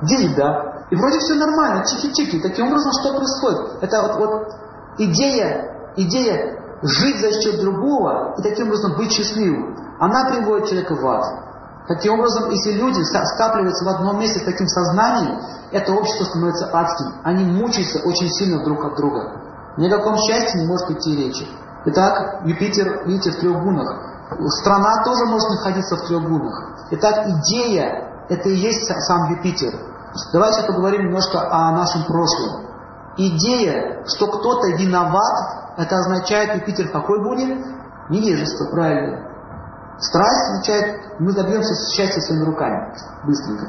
Speaker 2: Где еда? И вроде все нормально, чики-чики. Таким образом, что происходит? Это вот, вот идея, идея жить за счет другого и таким образом быть счастливым, она приводит человека в ад. Таким образом, если люди скапливаются в одном месте с таким сознанием, это общество становится адским. Они мучаются очень сильно друг от друга. Ни о каком счастье не может идти речи. Итак, Юпитер, видите, в трех гунах. Страна тоже может находиться в трех гунах. Итак, идея – это и есть сам Юпитер. Давайте поговорим немножко о нашем прошлом. Идея, что кто-то виноват, это означает Юпитер в какой гуне? Невежество, правильно. Страсть означает, мы добьемся счастья своими руками, быстренько.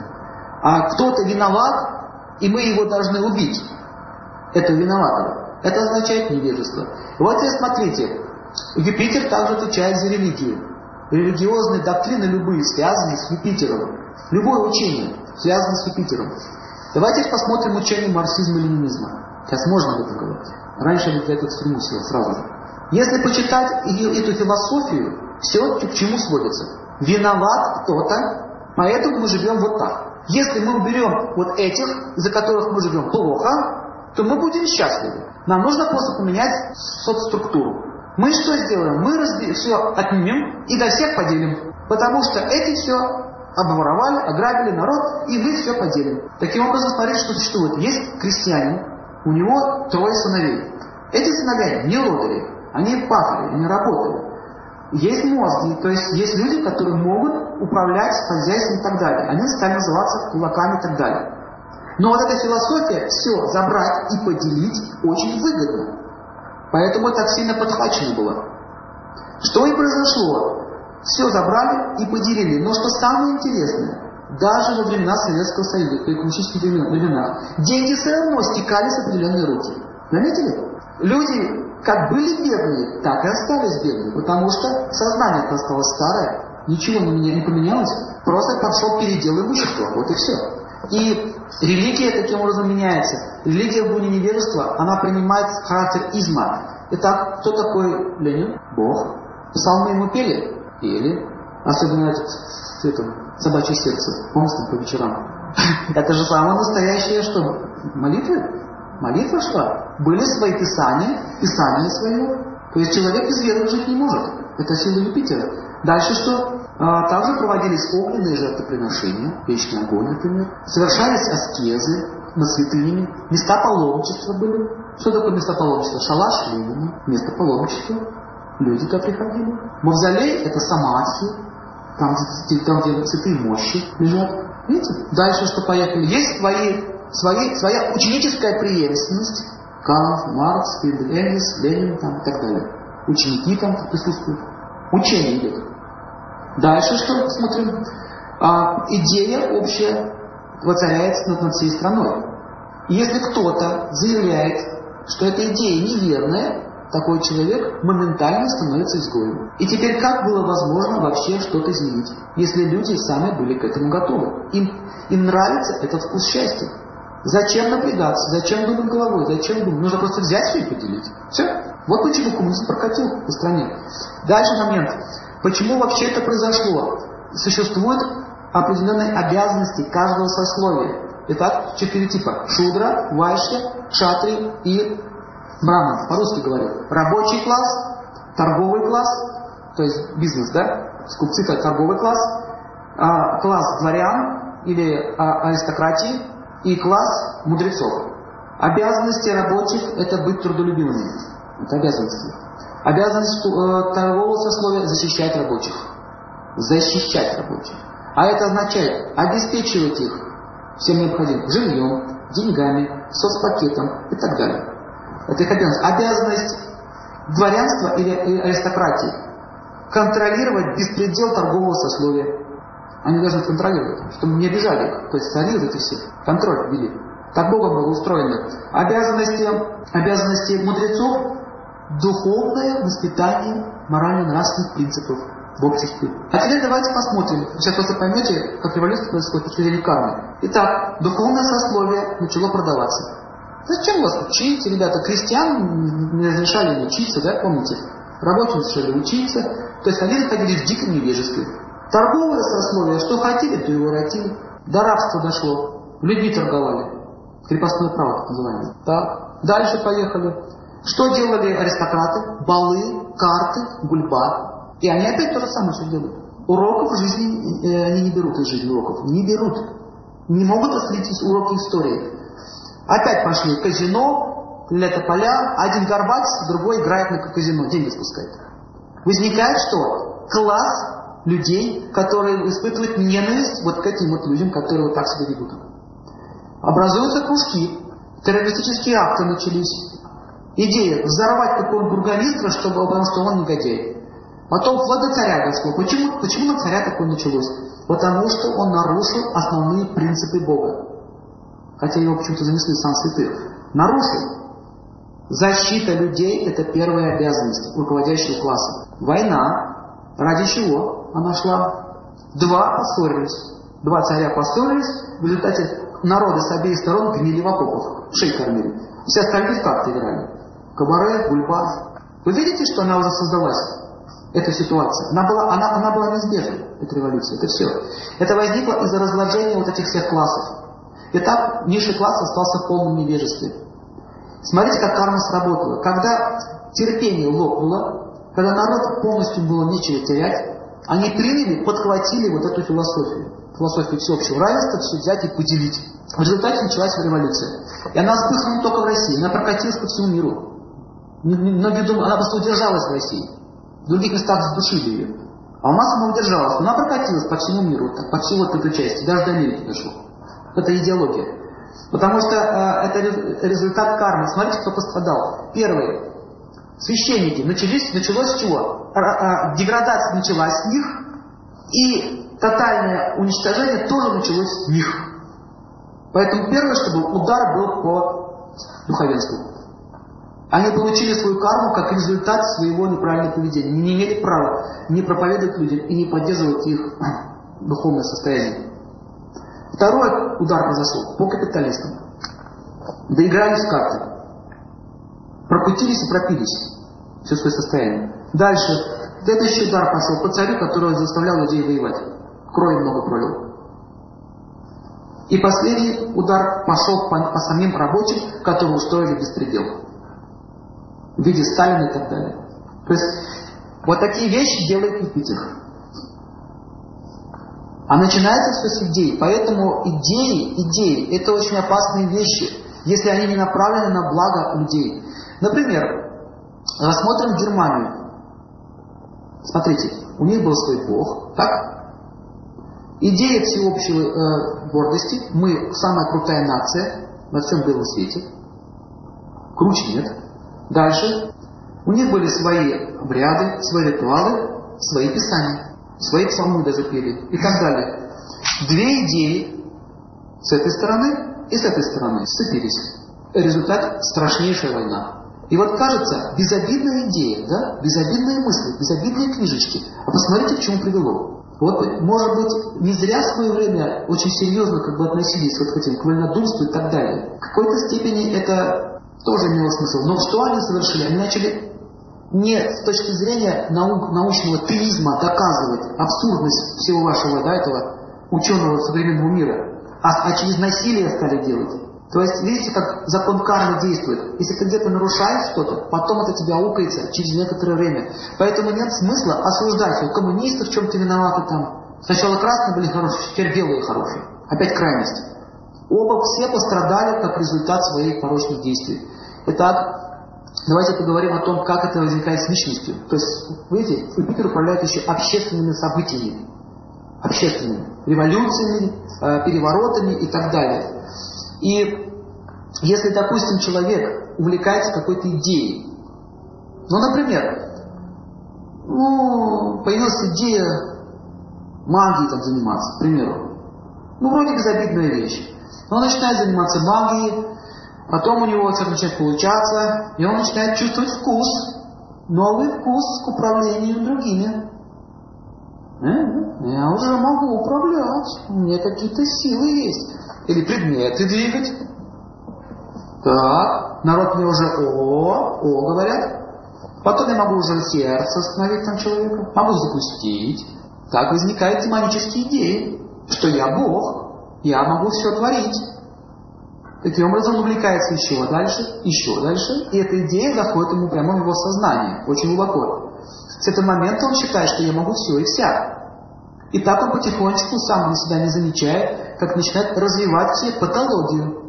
Speaker 2: А кто-то виноват, и мы его должны убить. Это виноватого. Это означает невежество. Вот теперь смотрите, Юпитер также отвечает за религию. Религиозные доктрины любые связаны с Юпитером. Любое учение связано с Юпитером. Давайте посмотрим учение марксизма и ленинизма. Сейчас можно об этом говорить. Раньше я для этого стремился сразу же. Если почитать эту философию, все к чему сводится. Виноват кто-то, поэтому мы живем вот так. Если мы уберем вот этих, за которых мы живем плохо, то мы будем счастливы. Нам нужно просто поменять соцструктуру. Мы что сделаем? Мы разби... все отнимем и до всех поделим. Потому что эти все обворовали, ограбили народ, и мы все поделим. Таким образом, смотрите, что существует. Есть крестьянин, у него трое сыновей. Эти сыновья не родили, они пахали, они работали. Есть мозги, то есть есть люди, которые могут управлять хозяйством и так далее. Они стали называться кулаками и так далее. Но вот эта философия, все забрать и поделить очень выгодно. Поэтому так сильно подхвачено было. Что и произошло. Все забрали и поделили. Но что самое интересное, даже во времена Советского Союза, при коммунистических временах, деньги все равно стекали с определенной руки. Заметили? Люди как были бедные, так и остались бедными, потому что сознание осталось старое, ничего не, поменялось, просто пошел передел имущества, вот и все. И религия таким образом меняется. Религия в буне невежества, она принимает характер изма. Итак, кто такой Ленин? Бог. Псалмы ему пели? Пели. Особенно этот, это, собачье сердце. Помните по вечерам? Это же самое настоящее что? Молитвы? Молитва шла. Были свои писания, писания свои. То есть человек без веры жить не может. Это сила Юпитера. Дальше что? А, также проводились огненные жертвоприношения, вечный огонь, например. Совершались аскезы над святынями. Места паломничества были. Что такое место паломничества? Шалаш Ленина, место паломничества. Люди туда приходили. Мавзолей – это самадхи, там, там где святые мощи лежат. Видите? Дальше что поехали. Есть свои свои, своя ученическая преемственность, Кант, Маркс, Энгельс, Ленин там, и так далее. Ученики там присутствуют. Учение идет. Дальше что смотрим? А, идея общая воцаряется над, над всей страной. если кто-то заявляет, что эта идея неверная, такой человек моментально становится изгоем. И теперь как было возможно вообще что-то изменить, если люди сами были к этому готовы? Им, им нравится этот вкус счастья. Зачем напрягаться? Зачем думать головой? Зачем думать? Нужно просто взять все и поделить. Все. Вот почему коммунизм прокатил по стране. Дальше момент. Почему вообще это произошло? Существуют определенные обязанности каждого сословия. Итак, четыре типа. Шудра, Вайшья, Кшатри и Браман. По-русски говорю. Рабочий класс, торговый класс, то есть бизнес, да? Скупцы это торговый класс, а, класс дворян или а, аристократии и класс мудрецов. Обязанности рабочих – это быть трудолюбивыми. Это обязанности. Обязанность э, торгового сословия – защищать рабочих. Защищать рабочих. А это означает обеспечивать их всем необходимым жильем, деньгами, соцпакетом и так далее. Это их обязанность. Обязанность дворянства или аристократии – контролировать беспредел торгового сословия. Они должны контролировать, чтобы не обижали их. То есть цари вот эти все, контроль вели. Так Богом было устроено. Обязанности, обязанности мудрецов – духовное воспитание морально-нравственных принципов в обществе. А теперь давайте посмотрим. Сейчас просто поймете, как революция происходит точки зрения кармы. Итак, духовное сословие начало продаваться. Зачем вас учить, ребята? Крестьян не разрешали учиться, да, помните? Рабочим разрешали учиться. То есть они находились в диком невежестве. Торговое сословие, что хотели, то и воротили. До рабства дошло. Людьми торговали. Крепостное право, так называемое. Так. Дальше поехали. Что делали аристократы? Балы, карты, гульба. И они опять то же самое все делают. Уроков жизни э, они не берут из жизни уроков. Не берут. Не могут осветить уроки истории. Опять пошли казино, лето поля, один горбац, другой играет на казино, деньги спускает. Возникает что? Класс людей, которые испытывают ненависть вот к этим вот людям, которые вот так себя ведут. Образуются кружки, террористические акты начались. Идея взорвать какого-нибудь бургомистра, чтобы он, что он негодяй. Потом вплоть до царя дошло. Почему, почему на царя такое началось? Потому что он нарушил основные принципы Бога. Хотя его почему-то занесли в сан святых. Нарушил. Защита людей – это первая обязанность руководящего класса. Война. Ради чего она шла? Два поссорились. Два царя поссорились. В результате народы с обеих сторон гнили в окопах. Шей кормили. Все остальные в карты играли. Кабаре, гульба. Вы видите, что она уже создалась? Эта ситуация. Она была, она, она была неизбежна, эта революция. Это все. Это возникло из-за разложения вот этих всех классов. И так низший класс остался в полном невежестве. Смотрите, как карма сработала. Когда терпение лопнуло, когда народ полностью было нечего терять, они приняли, подхватили вот эту философию. Философию всеобщего равенства, все взять и поделить. В результате началась революция. И она вспыхнула не только в России, она прокатилась по всему миру. Многие думают, она просто удержалась в России. В других местах задушили ее. А у нас она удержалась. Она прокатилась по всему миру, по всей вот этой части, даже до Америки дошло. Это идеология. Потому что э, это результат кармы. Смотрите, кто пострадал. Первый. Священники. Начались, началось чего? А, деградация началась с них. И тотальное уничтожение тоже началось с них. Поэтому первое, чтобы удар был по духовенству. Они получили свою карму как результат своего неправильного поведения. Не имели права не проповедовать людям и не поддерживать их духовное состояние. Второй удар произошел по капиталистам. Доигрались в карты. Прокутились и пропились. Все свое состояние. Дальше. Следующий удар пошел по царю, который заставлял людей воевать. Крови много пролил. И последний удар пошел по, по самим рабочим, которые устроили беспредел. В виде Сталина и так далее. То есть вот такие вещи делает Юпитер. А начинается все с идей. Поэтому идеи, идеи – это очень опасные вещи, если они не направлены на благо людей. Например, рассмотрим Германию. Смотрите, у них был свой бог, так? Идея всеобщей э, гордости. Мы самая крутая нация на всем белом свете. Круче нет. Дальше. У них были свои обряды, свои ритуалы, свои писания свои псалмы даже пели и так далее. Две идеи с этой стороны и с этой стороны сцепились. Результат – страшнейшая война. И вот кажется, безобидная идея, да? безобидные мысли, безобидные книжечки. А посмотрите, к чему привело. Вот, может быть, не зря в свое время очень серьезно как бы относились вот к этим, к вольнодумству и так далее. В какой-то степени это тоже имело смысл. Но что они совершили? Они начали не с точки зрения наук, научного теизма доказывать абсурдность всего вашего да, этого ученого современного мира, а, а через насилие стали делать. То есть, видите, как закон кармы действует. Если ты где-то нарушаешь что-то, потом это тебя укается через некоторое время. Поэтому нет смысла осуждать. У коммунистов в чем-то виноваты там. Сначала красные были хорошие, теперь белые хорошие. Опять крайность. Оба все пострадали как результат своих порочных действий. Итак, давайте поговорим о том, как это возникает с личностью. То есть, видите, Юпитер управляет еще общественными событиями. Общественными. Революциями, э, переворотами и так далее. И если, допустим, человек увлекается какой-то идеей, ну, например, ну, появилась идея магией там заниматься, к примеру. Ну, вроде безобидная вещь. Но он начинает заниматься магией, потом у него все начинает получаться, и он начинает чувствовать вкус, новый вкус к управлению другими. Я уже могу управлять, у меня какие-то силы есть или предметы двигать. Так, народ мне уже о, о говорят. Потом я могу уже сердце остановить там человека, могу запустить. Так возникают демонические идеи, что я Бог, я могу все творить. Таким образом увлекается еще дальше, еще дальше, и эта идея заходит ему прямо в его сознание, очень глубоко. С этого момента он считает, что я могу все и вся. И так он потихонечку, сам для себя не замечает, как начинает развивать себе патологию,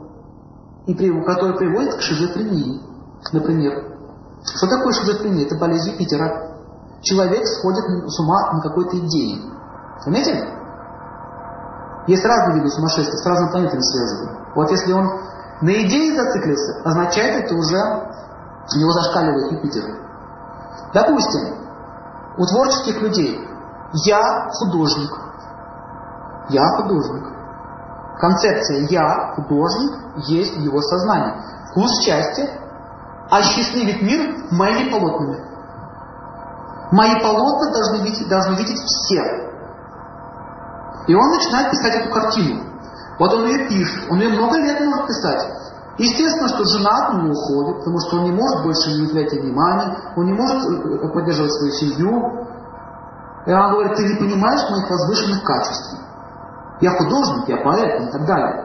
Speaker 2: и при, которая приводит к шизофрении. Например, что такое шизофрения? Это болезнь Юпитера. Человек сходит с ума на какой-то идее. Заметили? Есть разные виды сумасшествия, с разными планетами связаны. Вот если он на идее зациклился, означает это уже у него зашкаливает Юпитер. Допустим, у творческих людей я художник. Я художник. Концепция «я художник» есть в его сознании. Вкус счастья осчастливит мир моими полотнами. Мои полотна должны видеть, должны видеть все. И он начинает писать эту картину. Вот он ее пишет, он ее много лет может писать. Естественно, что жена от него уходит, потому что он не может больше не уделять внимания, он не может э, поддерживать свою семью, и она говорит, ты не понимаешь моих возвышенных качеств. Я художник, я поэт и так далее.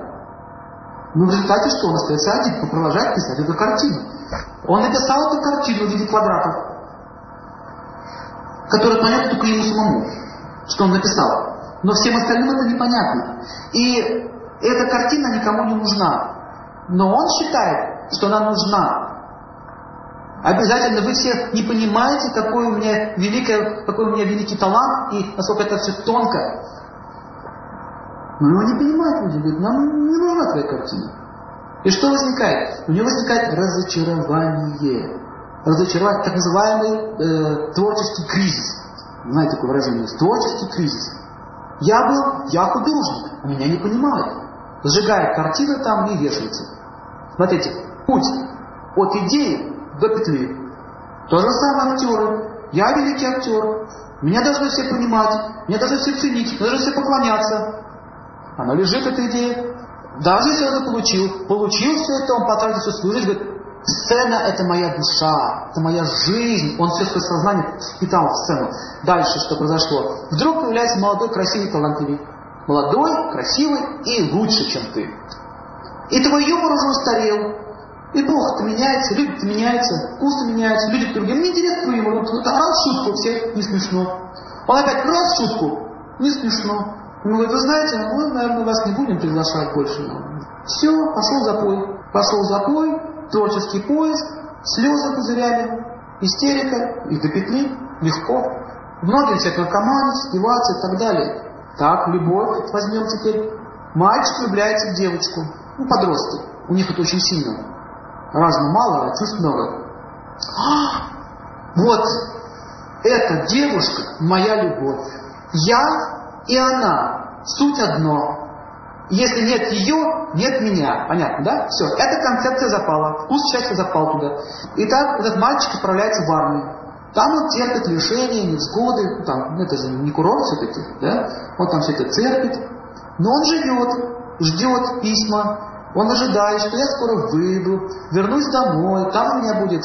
Speaker 2: Но в результате что? Он остается один, продолжает писать эту картину. Он написал эту картину в виде квадратов, которые понятны только ему самому, что он написал. Но всем остальным это непонятно. И эта картина никому не нужна. Но он считает, что она нужна. Обязательно вы все не понимаете, какой у меня великий, какой у меня великий талант и насколько это все тонко. Но его не понимают люди, говорят, нам не нужна твоя картина. И что возникает? У него возникает разочарование. Разочарование, так называемый э, творческий кризис. Знаете такое выражение? Творческий кризис. Я был, я художник, а меня не понимают. Сжигает картины там и вешается. Смотрите, путь от идеи до петли. То же самое актеры. Я великий актер. Меня должны все понимать, меня должны все ценить, мне должны все поклоняться. Она лежит, эта идея. Даже если он это получил, получил все это, он потратил все свою жизнь, говорит, сцена это моя душа, это моя жизнь. Он все свое сознание впитал в сцену. Дальше что произошло? Вдруг появляется молодой, красивый, талантливый. Молодой, красивый и лучше, чем ты. И твой юмор уже устарел, Эпоха-то меняется, люди-то меняются, вкусы меняются, люди к другим. Мне интересно твой юмор. Вот, вот раз шутку, все не смешно. Он опять раз шутку, не смешно. Он говорит, вы знаете, мы, наверное, вас не будем приглашать больше. Все, пошел запой. Пошел запой, творческий поиск, слезы пузырями, истерика, и до петли, легко. Многие начинают наркоманить, спиваться и так далее. Так, любовь, возьмем теперь. Мальчик влюбляется в девочку, ну, подростки. У них это очень сильно разума мало, а чувств много. А, вот эта девушка моя любовь. Я и она. Суть одно. Если нет ее, нет меня. Понятно, да? Все. Эта концепция запала. Вкус счастья запал туда. Итак, этот мальчик отправляется в армию. Там он терпит лишения, невзгоды. Там, ну, это же не курорт все-таки, да? Он там все это терпит. Но он живет, ждет письма, он ожидает, что я скоро выйду, вернусь домой, там у меня будет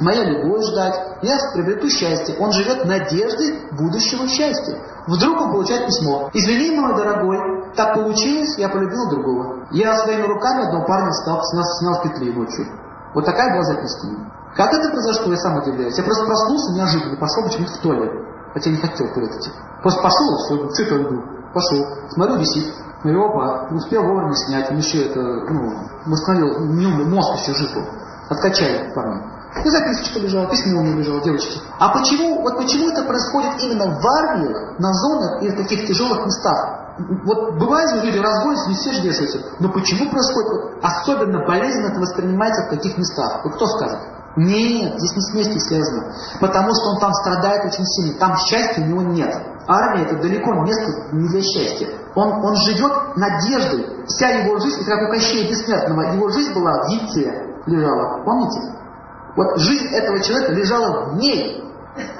Speaker 2: моя любовь ждать, я приобрету счастье. Он живет надеждой будущего счастья. Вдруг он получает письмо. Извини, мой дорогой, так получилось, я полюбил другого. Я своими руками одного парня стал, снял, снял петли ночью. Вот такая была записка. Как это произошло, я сам удивляюсь. Я просто проснулся неожиданно, пошел почему-то в туалет. Хотя не хотел в туалет идти. Просто пошел, все, цикл иду. Пошел. Смотрю, висит. Говорю, опа, успел вовремя снять. Он еще это, ну, восстановил, мозг еще жив. Откачали парня. И записочка лежала, письмо у меня лежало, девочки. А почему, вот почему это происходит именно в армиях, на зонах и в таких тяжелых местах? Вот бывает, что люди разгонятся, не все же вешаются. Но почему происходит, особенно болезненно это воспринимается в таких местах? Вот кто скажет? Нет, здесь не с местью связано. Потому что он там страдает очень сильно. Там счастья у него нет. Армия это далеко место не для счастья. Он, он живет надеждой. Вся его жизнь, как у Кощея Бессмертного, его жизнь была в яйце лежала. Помните? Вот жизнь этого человека лежала в ней.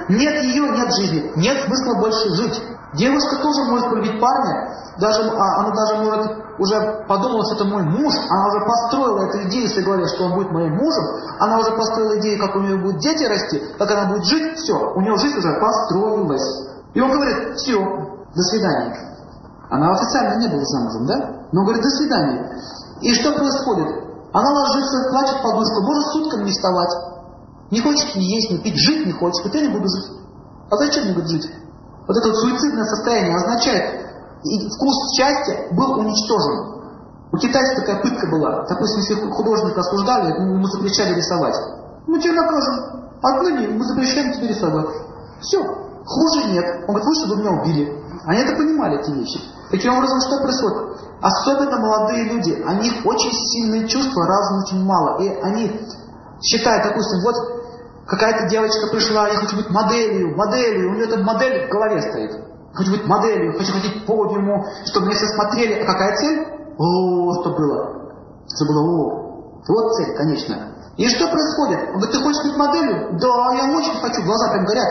Speaker 2: Нет ее, нет жизни. Нет смысла больше жить. Девушка тоже может полюбить парня. Даже, а, она даже может уже подумала, что это мой муж. Она уже построила эту идею своей голове, что он будет моим мужем. Она уже построила идею, как у нее будут дети расти, как она будет жить. Все, у нее жизнь уже построилась. И он говорит, все, до свидания. Она официально не была замужем, да? Но говорит, до свидания. И что происходит? Она ложится, плачет подушку, может сутками не вставать. Не хочет ни есть, ни пить, жить не хочет. Вот я не буду жить. А зачем мне жить? Вот это вот суицидное состояние означает, и вкус счастья был уничтожен. У китайцев такая пытка была. Допустим, если художника осуждали, ему запрещали рисовать. Мы тебя накажем. Отныне мы запрещаем тебе рисовать. Все. Хуже нет. Он говорит, лучше бы меня убили. Они это понимали, эти вещи. Таким образом, что происходит? Особенно молодые люди, у них очень сильные чувства, разум очень мало. И они считают, допустим, вот какая-то девочка пришла, я хочу быть моделью, моделью, у нее там модель в голове стоит. Хочу быть моделью, хочу ходить по подиуму, чтобы меня все смотрели. А какая цель? О, что было? Что было? О, вот цель, конечно. И что происходит? Он говорит, ты хочешь быть моделью? Да, я очень хочу, глаза прям горят.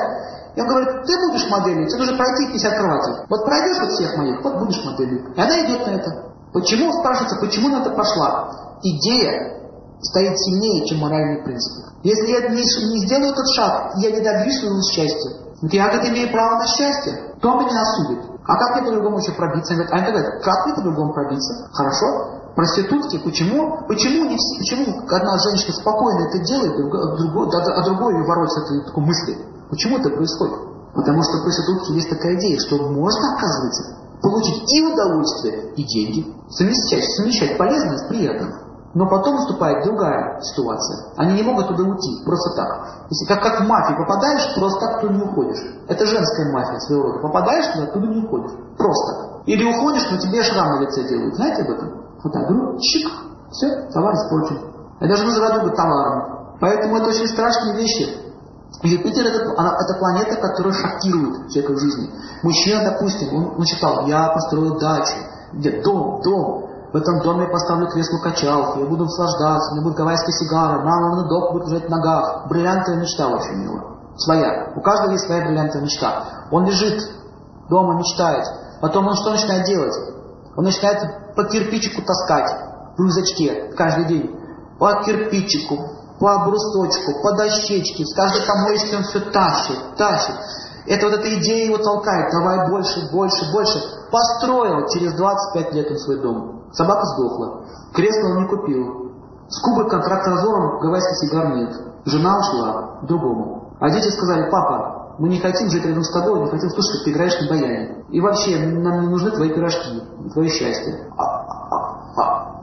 Speaker 2: Я говорю, ты будешь моделью, тебе нужно пройти 50 кроватей. Вот пройдешь от всех моих, вот будешь моделью. И она идет на это. Почему, спрашивается, почему на это пошла? Идея стоит сильнее, чем моральный принцип. Если я не, не сделаю этот шаг, я не добьюсь своего счастья. Вот я, говорит, имею право на счастье. Кто меня осудит? А как мне по-другому еще пробиться? Они говорят, как мне по-другому пробиться? Хорошо, проститутки, почему? Почему не все, почему одна женщина спокойно это делает, другой, другой, а другой ее ворот с этой такой мысли? Почему это происходит? Потому что в проститутке есть такая идея, что можно, оказывается, получить и удовольствие, и деньги, совмещать, совмещать полезное с приятным. Но потом наступает другая ситуация. Они не могут туда уйти, просто так. Если как, как в мафию попадаешь, просто так туда не уходишь. Это женская мафия своего рода. Попадаешь туда, оттуда не уходишь. Просто. Или уходишь, но тебе шрам на лице делают. Знаете об этом? Вот так, говорю, чик, все, товар испорчен. Я даже называю друга товаром. Поэтому это очень страшные вещи. Юпитер это, она, это планета, которая шокирует человека в жизни. Мужчина, допустим, он, считал, я построю дачу, где дом, дом, в этом доме я поставлю кресло-качалку, я буду наслаждаться, у меня будет гавайская сигара, на док будет лежать в ногах. Бриллиантовая мечта у него. Своя. У каждого есть своя бриллиантовая мечта. Он лежит дома, мечтает. Потом он что начинает делать? Он начинает по кирпичику таскать в рюкзачке каждый день. По кирпичику, по брусочку, по дощечке, с каждой помоечки он все тащит, тащит. Это вот эта идея его толкает, давай больше, больше, больше. Построил, через 25 лет он свой дом. Собака сдохла, кресло он не купил. С Кубой контракт разорван, гавайских сигар нет. Жена ушла к другому. А дети сказали, папа, мы не хотим жить рядом с тобой, не хотим слушать, как ты играешь на баяне. И вообще, нам не нужны твои пирожки, твое счастье. А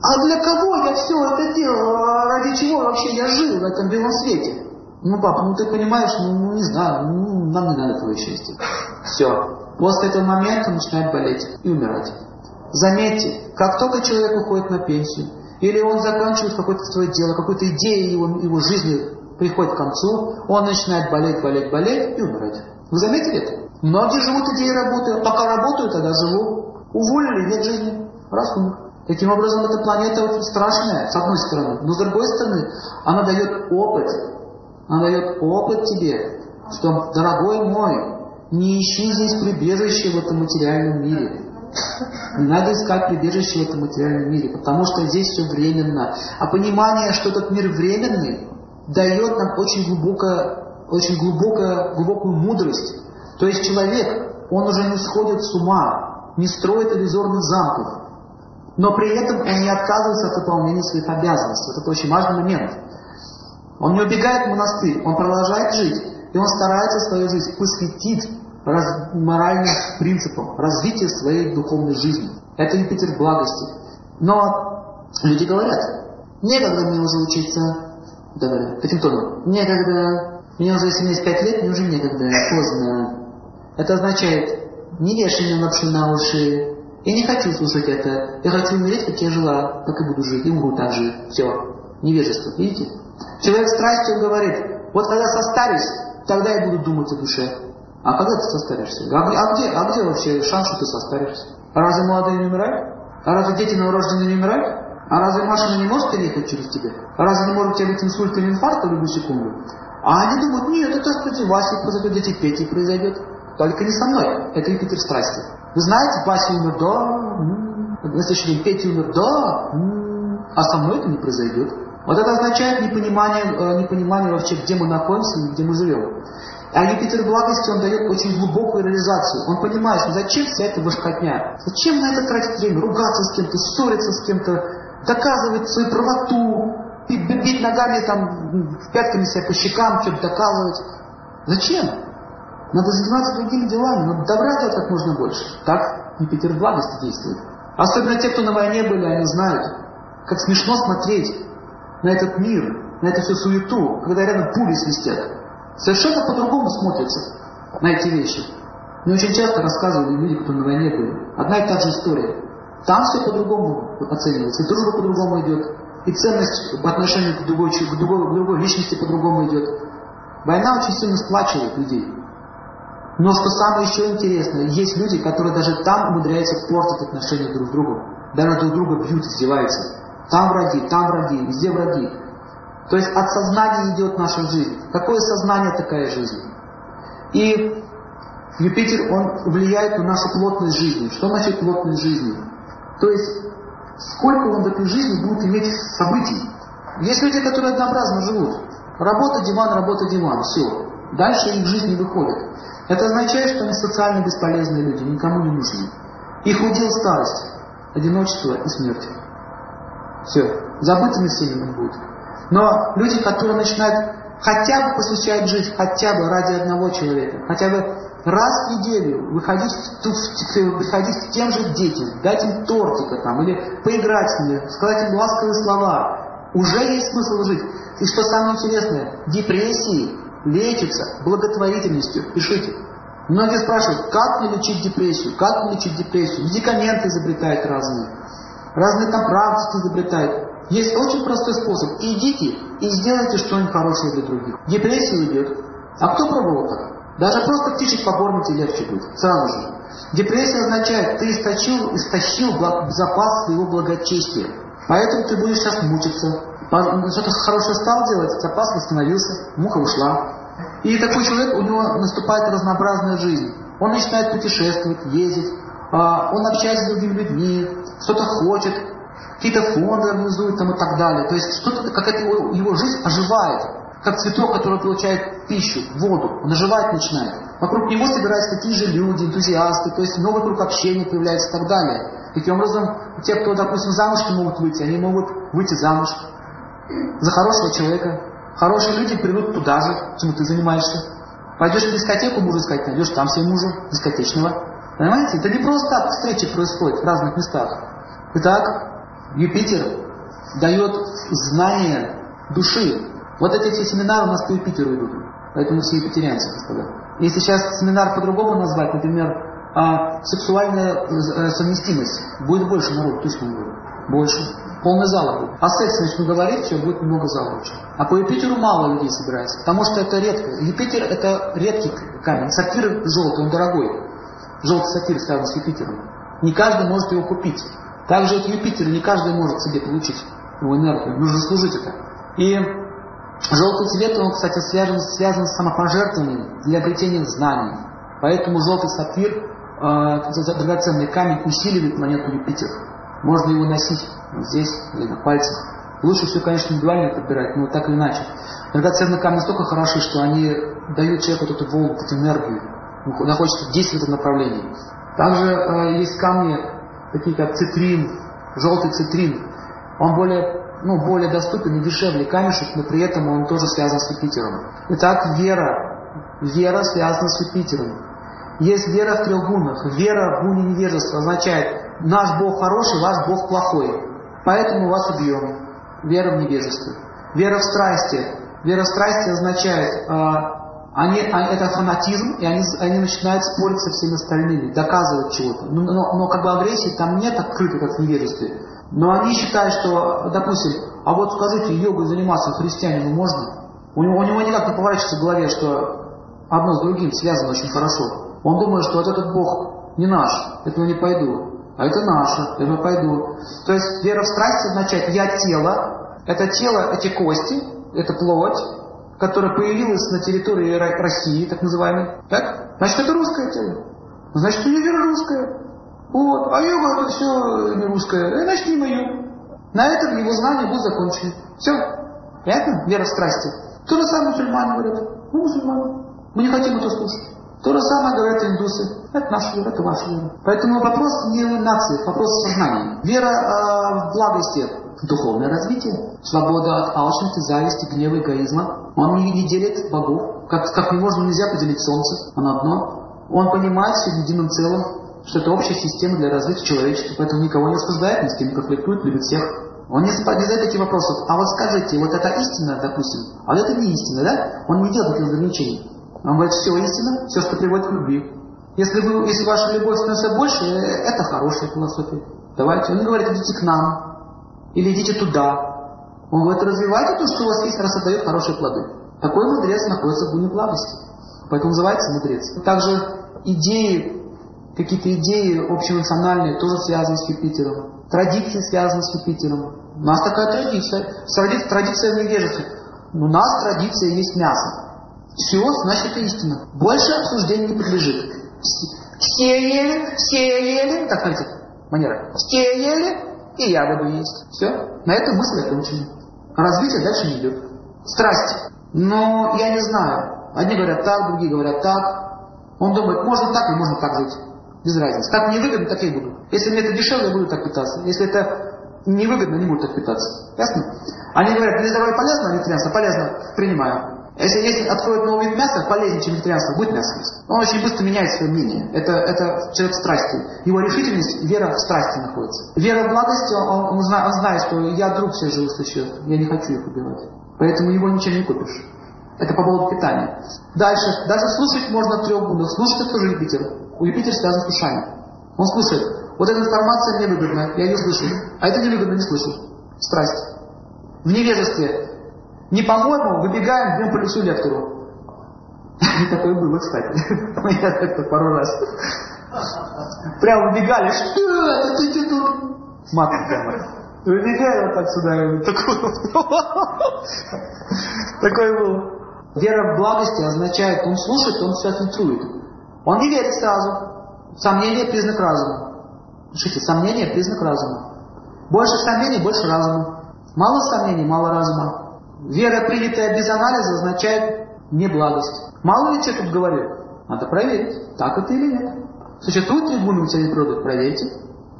Speaker 2: для кого я все это делал? Ради чего вообще я жил в этом белом свете? Ну, папа, ну ты понимаешь, ну, ну не знаю, ну, нам не надо твое счастье. Все. После этого момента начинает болеть и умирать. Заметьте, как только человек уходит на пенсию, или он заканчивает какое-то свое дело, какую-то идею его, его жизни приходит к концу, он начинает болеть, болеть, болеть и умирать. Вы заметили это? Многие живут идеей работы, пока работают, тогда живу. Уволили, нет жизни, раз умер. Таким образом, эта планета очень страшная, с одной стороны. Но с другой стороны, она дает опыт. Она дает опыт тебе, что, дорогой мой, не ищи здесь прибежище в этом материальном мире. Не надо искать прибежище в этом материальном мире, потому что здесь все временно. А понимание, что этот мир временный, дает нам очень глубокое, очень глубокое, глубокую мудрость. То есть человек, он уже не сходит с ума, не строит иллюзорных замков, но при этом он не отказывается от выполнения своих обязанностей. Вот это очень важный момент. Он не убегает в монастырь, он продолжает жить, и он старается свою жизнь посвятить раз, моральным принципам, развитию своей духовной жизни. Это Юпитер благости. Но люди говорят, некогда мне уже учиться, говорят, таким тоном, некогда, мне уже 75 лет, мне уже некогда, поздно. Это означает, не вешай мне лапши на уши, я не хочу слушать это, я хочу умереть, как я жила, так и буду жить, и умру так же. Все, невежество, видите? Человек страстью говорит, вот когда состарюсь, тогда я буду думать о душе. А когда ты состаришься? А, а, где, а где вообще шанс, что ты состаришься? А разве молодые не умирают? А разве дети новорожденные не умирают? А разве машина не может переехать через тебя? А разве не может у тебя быть инсульт или инфаркт в любую секунду? А они думают, нет, это с тети Васей произойдет, дети Пети произойдет. Только не со мной. Это Юпитер страсти. Вы знаете, Вася умер, да. На следующий день Петя умер, да. А со мной это не произойдет. Вот это означает непонимание, э, непонимание вообще, где мы находимся и где мы живем. А Юпитер благости, он дает очень глубокую реализацию. Он понимает, что зачем вся эта башкотня? Зачем на это тратить время? Ругаться с кем-то, ссориться с кем-то, доказывать свою правоту, бить ногами, там, пятками себя по щекам, что-то доказывать. Зачем? Надо заниматься другими делами, надо добра делать как можно больше. Так Юпитер благости действует. Особенно те, кто на войне были, они знают, как смешно смотреть на этот мир, на эту всю суету, когда рядом пули свистят. Совершенно по-другому смотрятся на эти вещи. Мне очень часто рассказывали люди, кто на войне были. Одна и та же история. Там все по-другому оценивается, и дружба по-другому идет, и ценность по отношению к другой, к другой, к другой личности по-другому идет. Война очень сильно сплачивает людей. Но что самое еще интересное, есть люди, которые даже там умудряются портить отношения друг с другом. Даже друг друга бьют, издеваются. Там враги, там враги, везде враги. То есть от сознания идет наша жизнь. Какое сознание, такая жизнь. И Юпитер, он влияет на нашу плотность жизни. Что значит плотность жизни? То есть, сколько он в этой жизни будет иметь событий. Есть люди, которые однообразно живут. Работа, диван, работа, диван. Все. Дальше их жизнь не выходит. Это означает, что они социально бесполезные люди, никому не нужны. Их удел старость, одиночество и смерть. Все. Забытыми всеми он будет. Но люди, которые начинают хотя бы посвящать жизнь, хотя бы ради одного человека, хотя бы раз в неделю выходить, выходить к тем же детям, дать им тортика там, или поиграть с ними, сказать им ласковые слова, уже есть смысл жить. И что самое интересное, депрессии лечатся благотворительностью. Пишите. Многие спрашивают, как мне лечить депрессию, как мне лечить депрессию. Медикаменты изобретают разные, разные там практики изобретают. Есть очень простой способ. Идите и сделайте что-нибудь хорошее для других. Депрессия уйдет. А кто пробовал так? Даже просто птичек покормить и легче будет. Сразу же. Депрессия означает, ты источил, истощил запас своего благочестия. Поэтому ты будешь сейчас мучиться. Что-то хорошее стал делать, запас восстановился, муха ушла. И такой человек, у него наступает разнообразная жизнь. Он начинает путешествовать, ездить, а, он общается с другими людьми, что-то хочет, какие-то фонды организует там и так далее. То есть что-то, какая-то его, его жизнь оживает, как цветок, который получает пищу, воду, он оживать начинает. Вокруг него собираются такие же люди, энтузиасты, то есть новый круг общения появляется и так далее. Таким образом, те, кто, допустим, замуж не могут выйти, они могут выйти замуж за хорошего человека. Хорошие люди придут туда же, чем ты занимаешься. Пойдешь в дискотеку, мужа искать, найдешь там себе мужа, дискотечного. Понимаете? Это не просто так встречи происходят в разных местах. Итак, Юпитер дает знание души. Вот эти все семинары у нас по Юпитеру идут. Поэтому все юпитерианцы, господа. Если сейчас семинар по-другому назвать, например, а, сексуальная э, совместимость, будет больше народу, точно говорю. Больше. Полный зал будет. А секс начну говорить, все, будет много зала. А по Юпитеру мало людей собирается, потому что это редко. Юпитер это редкий камень. Сапфир желтый, он дорогой. Желтый сапфир связан с Юпитером. Не каждый может его купить. Также от Юпитера не каждый может себе получить его энергию. Нужно служить это. И желтый цвет, он, кстати, связан, связан с самопожертвованием для обретения знаний. Поэтому желтый сапфир, драгоценный камень, усиливает планету Юпитер. Можно его носить здесь или на пальцах. Лучше все, конечно, индивидуально подбирать, но так или иначе. Драгоценные камни настолько хороши, что они дают человеку вот эту волну, эту энергию. Он хочет действовать в этом направлении. Также э, есть камни, такие как цитрин, желтый цитрин. Он более, ну, более доступен и дешевле камешек, но при этом он тоже связан с Юпитером. Итак, вера. Вера связана с Юпитером. Есть вера в трех гунах. Вера в гуне невежества означает, наш Бог хороший, ваш Бог плохой. Поэтому вас убьем. Вера в невежество. Вера в страсти. Вера в страсти означает, э, они, они, это фанатизм, и они, они начинают спорить со всеми остальными, доказывать чего-то. Но, но, но как бы агрессии там нет открытой, как в невежестве. Но они считают, что, допустим, а вот скажите, йогой заниматься христианину можно? У него, у него никак не поворачивается в голове, что одно с другим связано очень хорошо. Он думает, что вот этот Бог не наш, этого не пойду. А это наше, этого пойду. То есть вера в страсть означает «я тело», это тело, эти кости, это плоть, которая появилась на территории России, так называемой. Так? Значит, это русское тело. Значит, у нее вера русская. Вот. А йога это все не русское. Значит, не мое. На этом его знания будут закончены. Все. Понятно? Вера в страсти. То же самое мусульмане говорят. Мы мусульмане. Мы не хотим это слушать. То же самое говорят индусы. Это наша вера, это ваша вера. Поэтому вопрос не нации, вопрос в сознании. Вера э, в благости, духовное развитие, свобода от алчности, зависти, гнева, эгоизма. Он не, не делит богов, как, как можно, нельзя поделить солнце, оно одно. Он понимает все в едином целом, что это общая система для развития человечества, поэтому никого не осуждает, ни с кем не конфликтует, любит всех. Он не задает таких вопросов. А вот скажите, вот это истина, допустим, а вот это не истина, да? Он не делает таких ограничений. Он говорит, все истина, все, что приводит к любви. Если, вы, если ваша любовь становится больше, это хорошая философия. Давайте. Он не говорит, идите к нам. Или идите туда. Он говорит, развивайте то, что у вас есть, раз отдает хорошие плоды. Такой мудрец находится в гуне благости. Поэтому называется мудрец. Также идеи, какие-то идеи общенациональные тоже связаны с Юпитером. Традиции связаны с Юпитером. У нас такая традиция. Традиция, традиция в невежестве. У нас традиция есть мясо. Все, значит, истина. Больше обсуждению не подлежит. Все ели, все ели, так смотрите, манера. Все ели, и я буду есть. Все. На этом мысль окончена. Развитие дальше не идет. Страсть. Но я не знаю. Одни говорят так, другие говорят так. Он думает, можно так и можно так жить. Без разницы. Так мне выгодно, так и буду. Если мне это дешевле, я буду так питаться. Если это невыгодно, не буду так питаться. Ясно? Они говорят, для здоровья полезно, вегетарианство полезно, принимаю. Если, если откроет новый вид мяса, полезнее, чем вегетарианство, будет мясо есть. Он очень быстро меняет свое мнение. Это, это человек страсти. Его решительность, вера в страсти находится. Вера в благости, он, он, знает, он знает, что я друг всех живых существ, я не хочу их убивать. Поэтому его ничем не купишь. Это по поводу питания. Дальше. Даже слушать можно трех гунах. Слушать это тоже Юпитер. У Юпитера связан с ушами. Он слушает. Вот эта информация мне я ее слышу. А это невыгодно, не слышу. Страсть. В невежестве не по-моему, выбегаем, бьем по лицу лектору. Такое было, кстати. Я это пару раз. Прям выбегали, что это ты тут? Матом прямо. Выбегали вот так сюда. Такой был. Вера в благости означает, он слушает, он все фильтрует. Он не верит сразу. Сомнение – признак разума. Слушайте, сомнение – признак разума. Больше сомнений – больше разума. Мало сомнений – мало разума. Вера, принятая без анализа, означает неблагость. Мало ли что тут говорю? Надо проверить, так это или нет. Существует ли гуны материальной природы? Проверьте.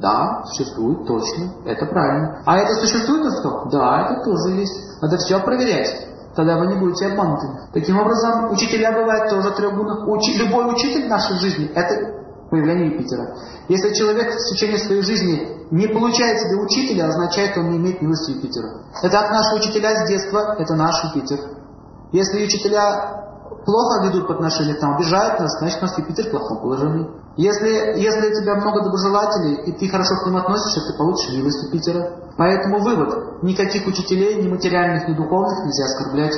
Speaker 2: Да, существует, точно, это правильно. А это существует у что? Да, это тоже есть. Надо все проверять. Тогда вы не будете обмануты. Таким образом, учителя бывают тоже гунах. Учи, любой учитель в нашей жизни – это появление Юпитера. Если человек в течение своей жизни не получает себе учителя, означает, он не имеет милости Юпитера. Это наши учителя с детства, это наш Юпитер. Если учителя плохо ведут по отношению к нам, обижают нас, значит, у нас Юпитер в плохом положении. Если, если у тебя много доброжелателей, и ты хорошо к ним относишься, ты получишь милость Юпитера. Поэтому вывод. Никаких учителей, ни материальных, ни духовных нельзя оскорблять.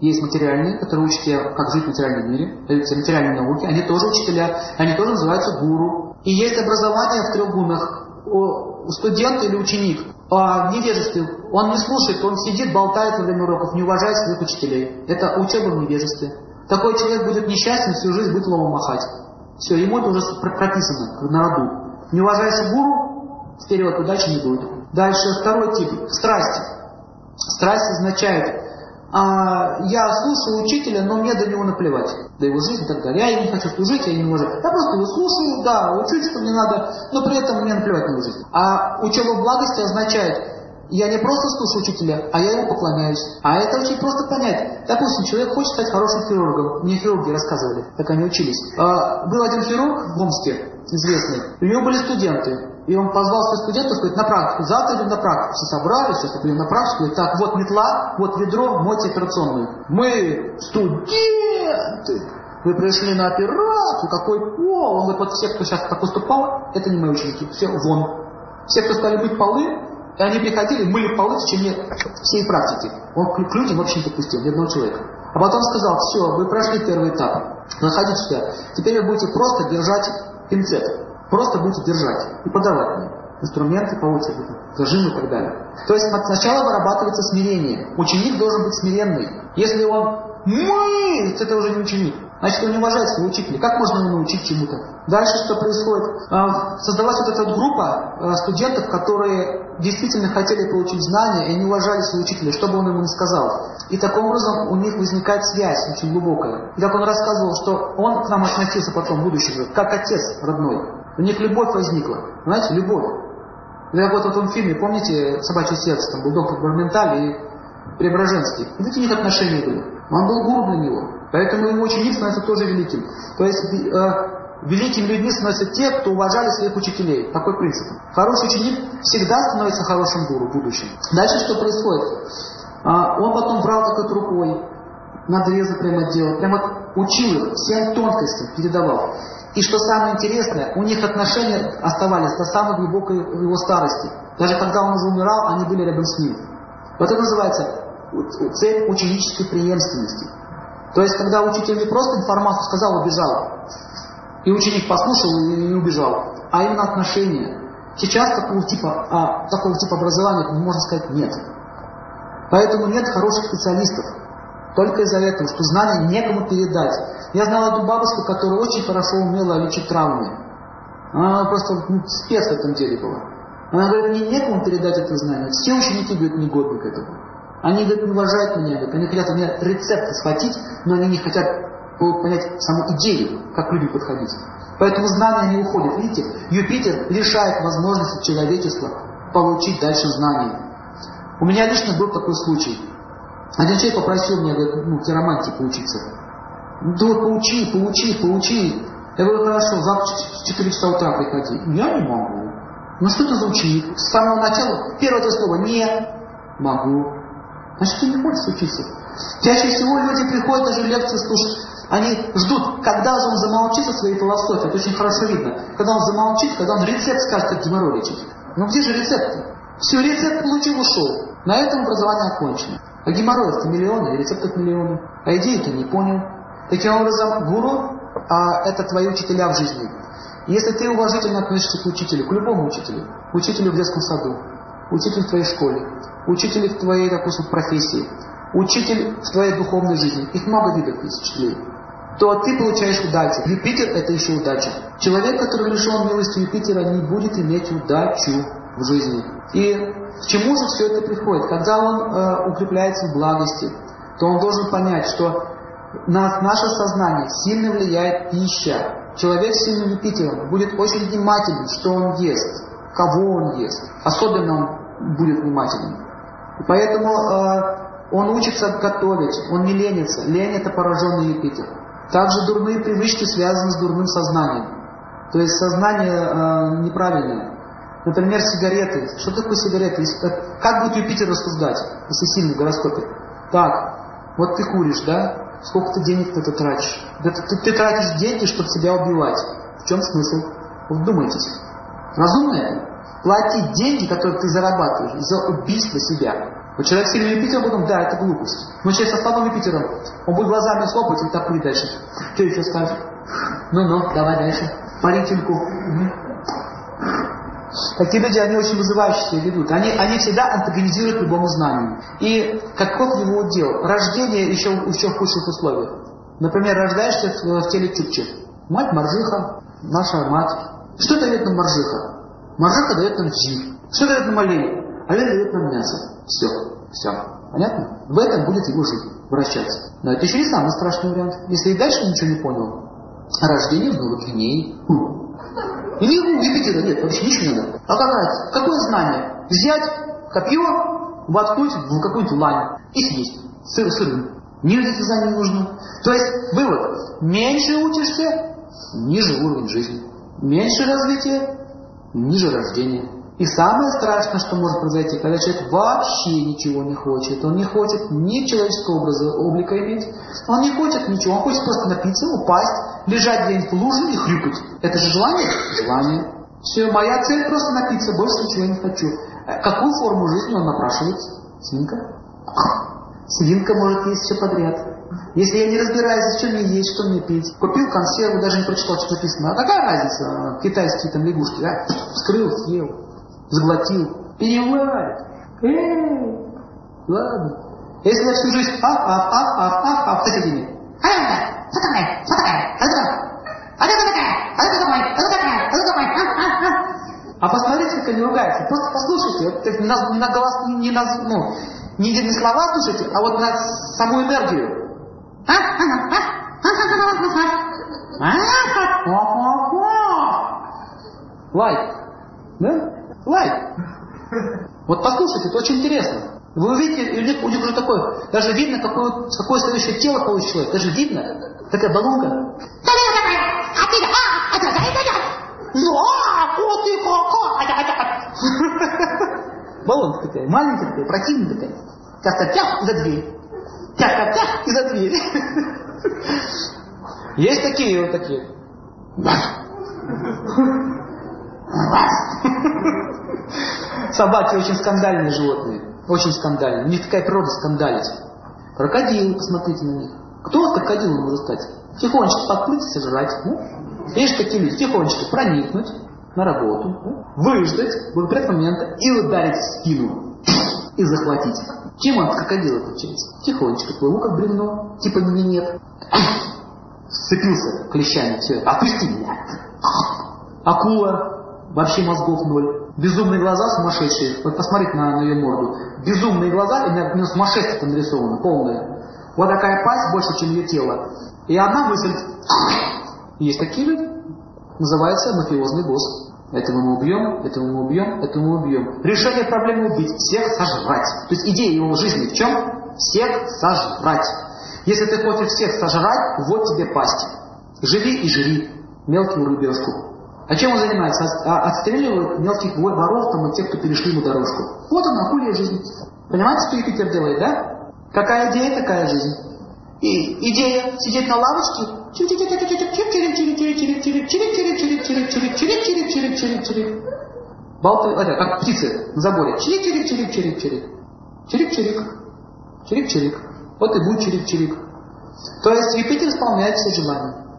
Speaker 2: Есть материальные, которые учат тебя, как жить в материальном мире, даются материальные науки, они тоже учителя, они тоже называются гуру. И есть образование в трех гунах. Студент или ученик а в невежестве, он не слушает, он сидит, болтает во время уроков, не уважает своих учителей. Это учеба в невежестве. Такой человек будет несчастен, всю жизнь будет ломом махать. Все, ему это уже прописано, на роду. Не уважаешь гуру, вперед, удачи не будет. Дальше второй тип – страсти. Страсть означает а, я слушаю учителя, но мне до него наплевать, до его жизни и так далее. Я ему хочу служить, я не могу. Я просто его слушаю, да, учусь, что мне надо, но при этом мне наплевать на его жизнь. А учеба благости означает, я не просто слушаю учителя, а я ему поклоняюсь. А это очень просто понять. Допустим, человек хочет стать хорошим хирургом. Мне хирурги рассказывали, как они учились. А, был один хирург в Омске, известный. У него были студенты. И он позвал своих студентов, сказать, на практику, завтра идем на практику. Все собрались, сейчас идем на практику. Говорит, так, вот метла, вот ведро, мойте операционную. Мы студенты. Вы пришли на операцию, какой пол? Он говорит, вот все, кто сейчас так поступал, это не мои ученики, все вон. Все, кто стали мыть полы, и они приходили, мыли полы в течение всей практики. Он к людям вообще не допустил, ни одного человека. А потом сказал, все, вы прошли первый этап, заходите сюда. Теперь вы будете просто держать пинцет. Просто будете держать и подавать мне инструменты по очереди, зажимы и так далее. То есть сначала вырабатывается смирение. Ученик должен быть смиренный. Если он мы, это уже не ученик. Значит, он не уважает своего учителя. Как можно его научить чему-то? Дальше что происходит? А, создалась вот эта вот группа а, студентов, которые действительно хотели получить знания и не уважали своего учителя, что бы он ему ни сказал. И таким образом у них возникает связь очень глубокая. И как он рассказывал, что он к нам относился потом, в будущем, как отец родной. У них любовь возникла. Знаете, любовь. Это как вот в этом фильме, помните «Собачье сердце», там был доктор Барменталь и Преображенский. Видите, у них отношения были. Он был гуру для него. Поэтому его ученик становится тоже великим. То есть э, великими людьми становятся те, кто уважали своих учителей. Такой принцип. Хороший ученик всегда становится хорошим гуру в будущем. Дальше что происходит? А, он потом брал такой рукой, надрезы прямо делал, прямо учил их всем тонкостям, передавал. И что самое интересное, у них отношения оставались до самой глубокой его старости. Даже когда он уже умирал, они были рядом с ним. Вот это называется цель ученической преемственности. То есть, когда учитель не просто информацию сказал, убежал, и ученик послушал и убежал, а именно отношения. Сейчас такого типа, а, такого типа образования, можно сказать, нет. Поэтому нет хороших специалистов. Только из-за этого, что знания некому передать. Я знал одну бабушку, которая очень хорошо умела лечить травмы. Она просто ну, спец в этом деле была. Она говорит, мне некому передать это знание. Все ученики, говорят, негодны к этому. Они, говорят, не уважают меня, говорят, они хотят у меня рецепты схватить, но они не хотят понять саму идею, как к людям подходить. Поэтому знания не уходят. Видите, Юпитер лишает возможности человечества получить дальше знания. У меня лично был такой случай. Один человек попросил меня, говорит, ну, хиромантии поучиться. Да вот поучи, поучи, поучи. Я говорю, хорошо, завтра в 4 часа утра приходи. Я не могу. Ну что ты за ученик? С самого начала, первое это слово, не могу. Значит, ты не хочешь учиться. Чаще всего люди приходят даже лекции слушать. Они ждут, когда же он замолчит со своей философией. Это очень хорошо видно. Когда он замолчит, когда он рецепт скажет, как геморрой лечить. Ну где же рецепт? -то? Все, рецепт получил, ушел. На этом образование окончено. А геморроев-то миллионы, рецептов миллионы. А идеи-то не понял. Таким образом, гуру а, это твои учителя в жизни. Если ты уважительно относишься к учителю, к любому учителю, учителю в детском саду, учителю в твоей школе, учителю в твоей, допустим, профессии, учитель в твоей духовной жизни, их много видов есть учителей, то ты получаешь удачу. Юпитер – это еще удача. Человек, который лишен милости Юпитера, не будет иметь удачу в жизни. И к чему же все это приходит? Когда он э, укрепляется в благости, то он должен понять, что на наше сознание сильно влияет пища. Человек с сильным Юпитером будет очень внимателен, что он ест, кого он ест. Особенно он будет внимателен. И поэтому э, он учится готовить, он не ленится. Лень – это пораженный Юпитер. Также дурные привычки связаны с дурным сознанием. То есть сознание э, неправильное. Например, сигареты. Что такое сигареты? Как будет Юпитер рассуждать, если сильный в гороскопе? Так, вот ты куришь, да? Сколько ты денег ты тратишь? Да ты, ты, тратишь деньги, чтобы себя убивать. В чем смысл? Вдумайтесь. Разумно это? Платить деньги, которые ты зарабатываешь, за убийство себя. Вот человек с сильным Юпитером потом, да, это глупость. Но человек со слабым Юпитером, он будет глазами хлопать и так курить дальше. Что еще скажешь? Ну-ну, давай дальше. Парительку. Угу. Такие люди, они очень вызывающе себя ведут. Они, они всегда антагонизируют любому знанию. И каков его удел? Рождение еще, еще в худших условиях. Например, рождаешься в, в теле Чукчи. Мать Маржиха, наша мать. Что дает нам Маржиха? Маржиха дает нам жир. Что дает нам олень? Олень дает нам мясо. Все, все. Понятно? В этом будет его жизнь вращаться. Но это еще не самый страшный вариант. Если и дальше ничего не понял, рождение в Новой Гвинее. У Юпитера нет, вообще ничего не надо. А какая, какое знание? Взять копье, воткнуть в какую-нибудь лань и съесть. Сыр сырым. Никаких знаний не нужно. То есть, вывод. Меньше учишься, ниже уровень жизни. Меньше развития, ниже рождения. И самое страшное, что может произойти, когда человек вообще ничего не хочет. Он не хочет ни человеческого образа, облика иметь. Он не хочет ничего. Он хочет просто напиться, упасть, лежать где-нибудь в луже и хрюкать. Это же желание? Желание. Все, моя цель просто напиться, больше ничего не хочу. Э, какую форму жизни он напрашивает? Свинка? Свинка может есть все подряд. Если я не разбираюсь, что мне есть, что мне пить, купил консерву, даже не прочитал, что написано. А какая разница? Китайские там лягушки, а? Вскрыл, съел, заглотил. Переварит. Эй, ладно. Если я всю жизнь ах, ах, ах, ах, ах, ах, с этими. Что такое? Что такое? Что такое? А это такая? А это такой? А это такая? А такой? А, а, а. а посмотрите, как они ругаются. Просто послушайте. Вот, на, на голос не на, ну, не, не слова слушайте, а вот на саму энергию. Лайк. Да? Лайк. Вот послушайте, это очень интересно. Вы увидите, у них, у них уже такое, даже видно, какое, какое следующее тело получит человек. Даже видно, такая баллонка. Баллонка такая, маленькая такая, противная такая. Как-то тях за дверь. Тях-тях и за дверь. Есть такие вот такие. Собаки очень скандальные животные. Очень скандальные. У них такая природа скандалить. Крокодилы, посмотрите на них. Кто вот крокодилом может стать? Тихонечко подплыть сожрать. Ну, есть такие люди. Тихонечко проникнуть на работу, ну, выждать благоприятного момента и ударить в спину и захватить. Чем он крокодил отличается? Тихонечко плыву, как бревно, типа меня нет. Сцепился клещами, все, отпусти меня. Акула, вообще мозгов ноль. Безумные глаза сумасшедшие. Вот посмотрите на, на ее морду. Безумные глаза, и на, на сумасшествие нарисовано, полное. Вот такая пасть больше, чем ее тело. И одна мысль. Есть такие люди. Называется мафиозный босс. Этого мы убьем, этого мы убьем, этого мы убьем. Решение проблемы убить, всех сожрать. То есть идея его жизни в чем? Всех сожрать. Если ты хочешь всех сожрать, вот тебе пасть. Живи и жри мелкую рыбешку. А чем он занимается? А, отстреливает мелких воров там, и тех, кто перешли ему дорожку. Вот она, акулья жизнь. Понимаете, что Юпитер делает, да? Какая идея, такая жизнь. И идея сидеть на лавочке Болтает, это, как птицы на заборе. Чирик-чирик-чирик-чирик-чирик. Чирик-чирик. Чирик-чирик. Вот и будет чирик-чирик. То есть Юпитер исполняет все желания.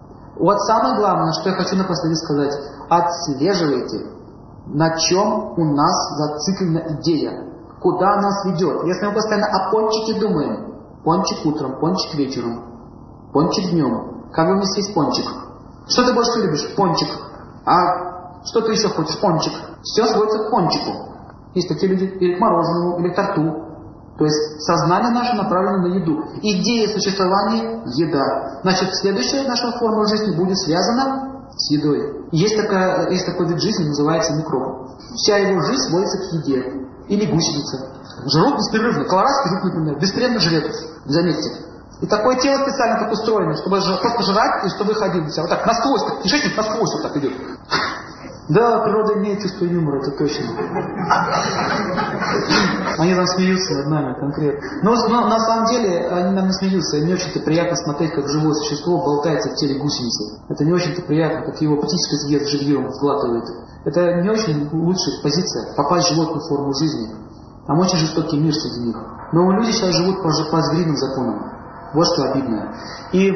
Speaker 2: Вот самое главное, что я хочу напоследок сказать. Отслеживайте, на чем у нас зациклена идея. Куда нас ведет. Если мы постоянно о пончике думаем. Пончик утром, пончик вечером, пончик днем. Как бы мне съесть пончик? Что ты больше любишь? Пончик. А что ты еще хочешь? Пончик. Все сводится к пончику. Есть такие люди, или к мороженому, или к торту. То есть сознание наше направлено на еду. Идея существования – еда. Значит, следующая наша форма жизни будет связана с едой. Есть, такая, есть такой вид жизни, называется микроб. Вся его жизнь сводится к еде. Или гусеница. Жрут беспрерывно. Колорадский жук, например, беспрерывно жрет. Заметьте. И такое тело специально так устроено, чтобы просто жрать и чтобы ходить. Вот так насквозь, так, кишечник насквозь вот так идет. Да, природа имеет чувство юмора, это точно. Они там смеются над нами конкретно. Но, но на самом деле они нам не смеются. Не очень-то приятно смотреть, как живое существо болтается в теле гусеницы. Это не очень-то приятно, как его птичка съест живьем, сглатывает. Это не очень лучшая позиция, попасть в животную форму жизни. Там очень жестокий мир среди них. Но люди сейчас живут по, по звериным законам. Вот что обидное. И,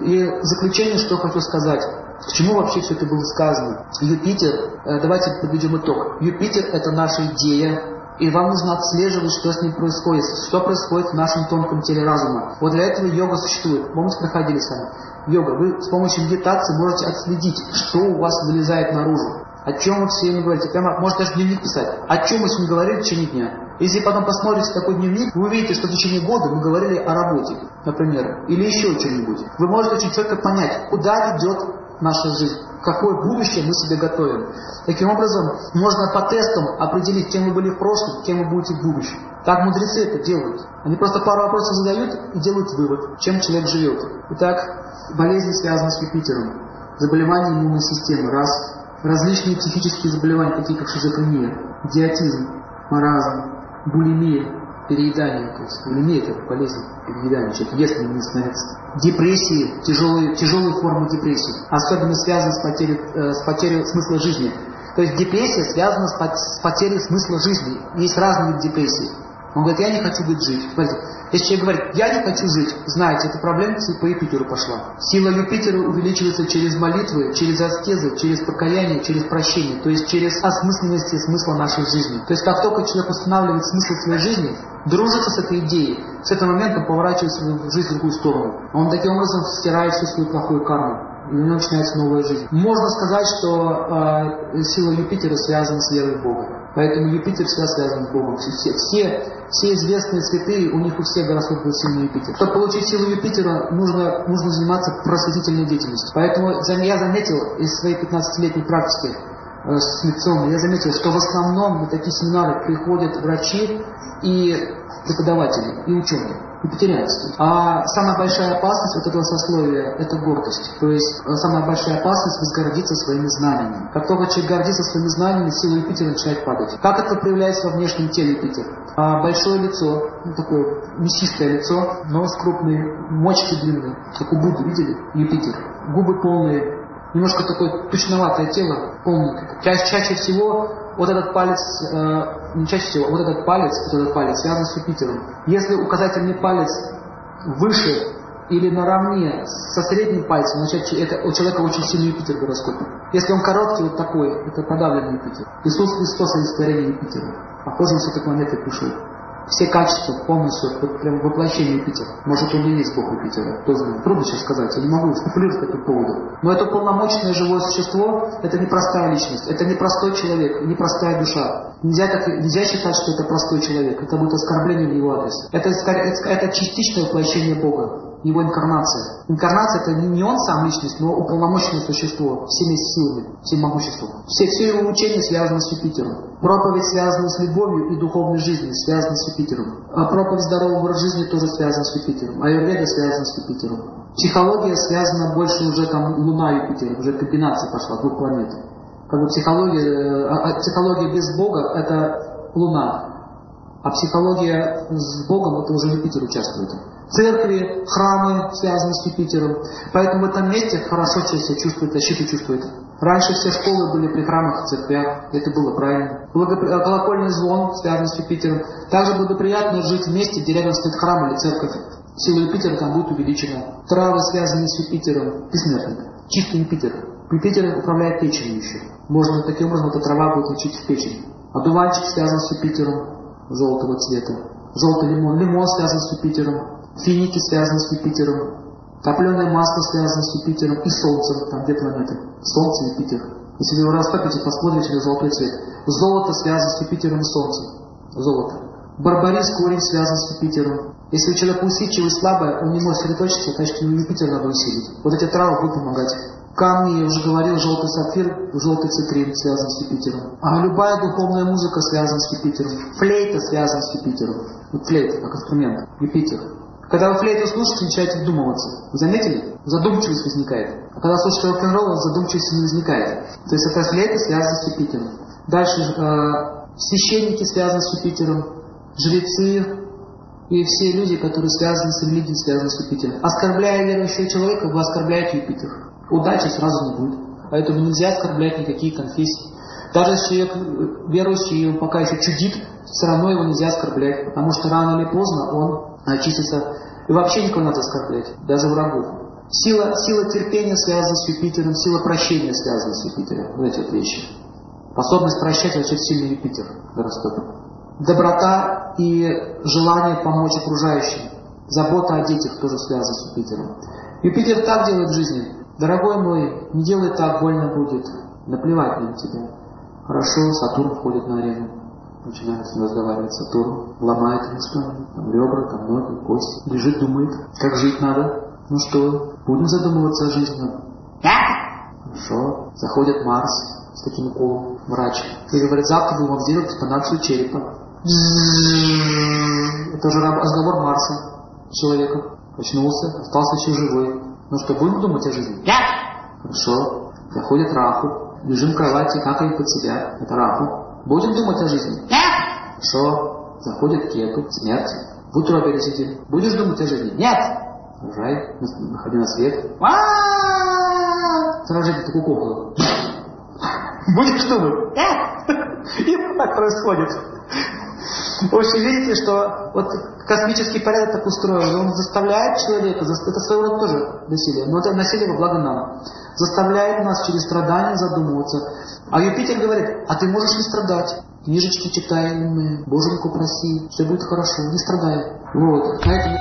Speaker 2: и заключение, что хочу сказать. К вообще все это было сказано? Юпитер, э, давайте подведем итог. Юпитер – это наша идея, и вам нужно отслеживать, что с ним происходит, что происходит в нашем тонком теле разума. Вот для этого йога существует. Помните, проходили сами? Йога. Вы с помощью медитации можете отследить, что у вас вылезает наружу. О чем вы все время говорите. Прямо, может даже дневник писать. О чем мы сегодня говорили в течение дня. Если потом посмотрите такой дневник, вы увидите, что в течение года мы говорили о работе, например, или еще о чем-нибудь. Вы можете очень четко понять, куда ведет наша жизнь, какое будущее мы себе готовим. Таким образом, можно по тестам определить, кем вы были в прошлом, кем вы будете в будущем. Так мудрецы это делают. Они просто пару вопросов задают и делают вывод, чем человек живет. Итак, болезни связаны с Юпитером, заболевания иммунной системы, раз, различные психические заболевания, такие как шизофрения, диатизм, маразм, булимия, переедание, то есть булимия это болезнь переедания, человек ест, не становится. Депрессии, тяжелые, тяжелые формы депрессии, особенно связаны с потерей, э, с потерей смысла жизни. То есть депрессия связана с, потерей смысла жизни. Есть разные депрессии. Он говорит, я не хочу быть жить. Смотрите, если человек говорит, я не хочу жить, знаете, эта проблема по Юпитеру пошла. Сила Юпитера увеличивается через молитвы, через аскезы, через покаяние, через прощение, то есть через осмысленность и смысла нашей жизни. То есть как только человек устанавливает смысл своей жизни, дружится с этой идеей, с этого момента поворачивает свою жизнь в другую сторону. Он таким образом стирает всю свою плохую карму и у него начинается новая жизнь. Можно сказать, что э, сила Юпитера связана с верой в Бога. Поэтому Юпитер всегда связан с Богом. Все, все, все известные святые, у них у всех гороскоп был сильный Юпитер. Чтобы получить силу Юпитера, нужно, нужно заниматься просветительной деятельностью. Поэтому я заметил из своей 15-летней практики э, селекционной, я заметил, что в основном на такие семинары приходят врачи и преподаватели, и ученые вегетарианству. А самая большая опасность вот этого сословия – это гордость. То есть э, самая большая опасность – возгордиться своими знаниями. Как только человек гордится своими знаниями, сила Юпитера начинает падать. Как это проявляется во внешнем теле Юпитера? А большое лицо, ну, такое мясистое лицо, нос крупный, мочки длинные, как у Будды, видели? Юпитер. Губы полные, немножко такое тучноватое тело, полненькое. Чаще, чаще всего вот этот палец, э, не чаще всего, вот этот палец, вот этот палец связан с Юпитером. Если указательный палец выше или наравне со средним пальцем, значит это, у человека очень сильный Юпитер гороскопе. Если он короткий, вот такой, это подавленный Юпитер. Иисус Христос олицетворение Юпитера. Похоже, он с этой планеты пришел все качества полностью, прям воплощение Юпитера. Может, он и есть Бог Юпитера, кто знает. Трудно сейчас сказать, я не могу спекулировать по этому поводу. Но это полномочное живое существо, это не простая личность, это не простой человек, не простая душа. Нельзя, так, нельзя считать, что это простой человек, это будет оскорбление в его адрес. Это, это, это частичное воплощение Бога его инкарнация. Инкарнация это не он сам личность, но уполномоченное существо, всеми силами, всем могуществом. Все, все его учения связаны с Юпитером. Проповедь связана с любовью и духовной жизнью, связана с Юпитером. А проповедь здорового образа жизни тоже связана с Юпитером. Аюрведа связана с Юпитером. Психология связана больше уже там Луна Юпитер, уже комбинация пошла двух планет. Как бы психология, э, а, а психология без Бога это Луна, а психология с Богом это уже Юпитер участвует. Церкви, храмы связаны с Юпитером. Поэтому в этом месте хорошо себя чувствует, защиту чувствует. Раньше все школы были при храмах и церквях. Это было правильно. Благопри... Колокольный звон связан с Юпитером. Также благоприятно жить в месте, где рядом стоит храм или церковь. Сила Юпитера там будет увеличена. Травы связаны с Юпитером. Бессмертник. Чистый Юпитер. Юпитер управляет печенью еще. Можно таким образом эта трава будет лечить в печень. Одуванчик связан с Юпитером желтого цвета. Желтый лимон. Лимон связан с Юпитером. Финики связаны с Юпитером. Топленое масло связано с Юпитером и Солнцем. Там две планеты. Солнце и Юпитер. Если вы растопите, посмотрите на золотой цвет. Золото связано с Юпитером и Солнцем. Золото. Барбарис корень связан с Юпитером. Если у человека усидчивый слабое, он не может сосредоточиться, значит ему Юпитер надо усилить. Вот эти травы будут помогать. Камни, я уже говорил, желтый сапфир, желтый цитрин связан с Юпитером. А любая духовная музыка связана с Юпитером. Флейта связана с Юпитером. Вот флейта, как инструмент. Юпитер. Когда вы флейту слушаете, начинаете вдумываться. Вы заметили? Задумчивость возникает. А когда слушаете рок-н-ролл, задумчивость не возникает. То есть эта флейта связана с Юпитером. Дальше э, священники связаны с Юпитером, жрецы и все люди, которые связаны с религией, связаны с Юпитером. Оскорбляя верующего человека, вы оскорбляете Юпитер. Удачи сразу не будет. Поэтому нельзя оскорблять никакие конфессии. Даже если человек э, верующий, он пока еще чудит, все равно его нельзя оскорблять, потому что рано или поздно он очиститься. И вообще никого надо оскорблять, даже врагов. Сила, сила терпения связана с Юпитером, сила прощения связана с Юпитером. Вот эти вот вещи. Способность прощать вообще сильный Юпитер гороскопе. Доброта и желание помочь окружающим. Забота о детях тоже связана с Юпитером. Юпитер так делает в жизни. Дорогой мой, не делай так, больно будет. Наплевать на тебя. Хорошо, Сатурн входит на арену. начинает с разговаривать Сатурн, ломает ему там ребра, там ноги, кости, лежит, думает, как жить надо. Ну что, будем задумываться о жизни? Хорошо. Заходит Марс с таким уколом, врач, и говорит, завтра будем вам делать экспонацию черепа. Это уже разговор Марса с человеком. Очнулся, остался еще живой. Ну что, будем думать о жизни? Хорошо. Заходит Раху, лежим в кровати, какаем под себя. Это Раху. Будем думать о жизни? Хорошо. Заходит Кету, смерть. В утробе сидим. Будешь думать о жизни? Нет. Рожай, выходи на свет. Сразу же кукол. Будешь думать? И так происходит. В общем, видите, что вот космический порядок так устроен, он заставляет человека, это своего рода тоже насилие, но это насилие во благо нам, заставляет нас через страдания задумываться. А Юпитер говорит, а ты можешь не страдать, книжечки читай, Боженьку проси, все будет хорошо, не страдай. Вот, поэтому...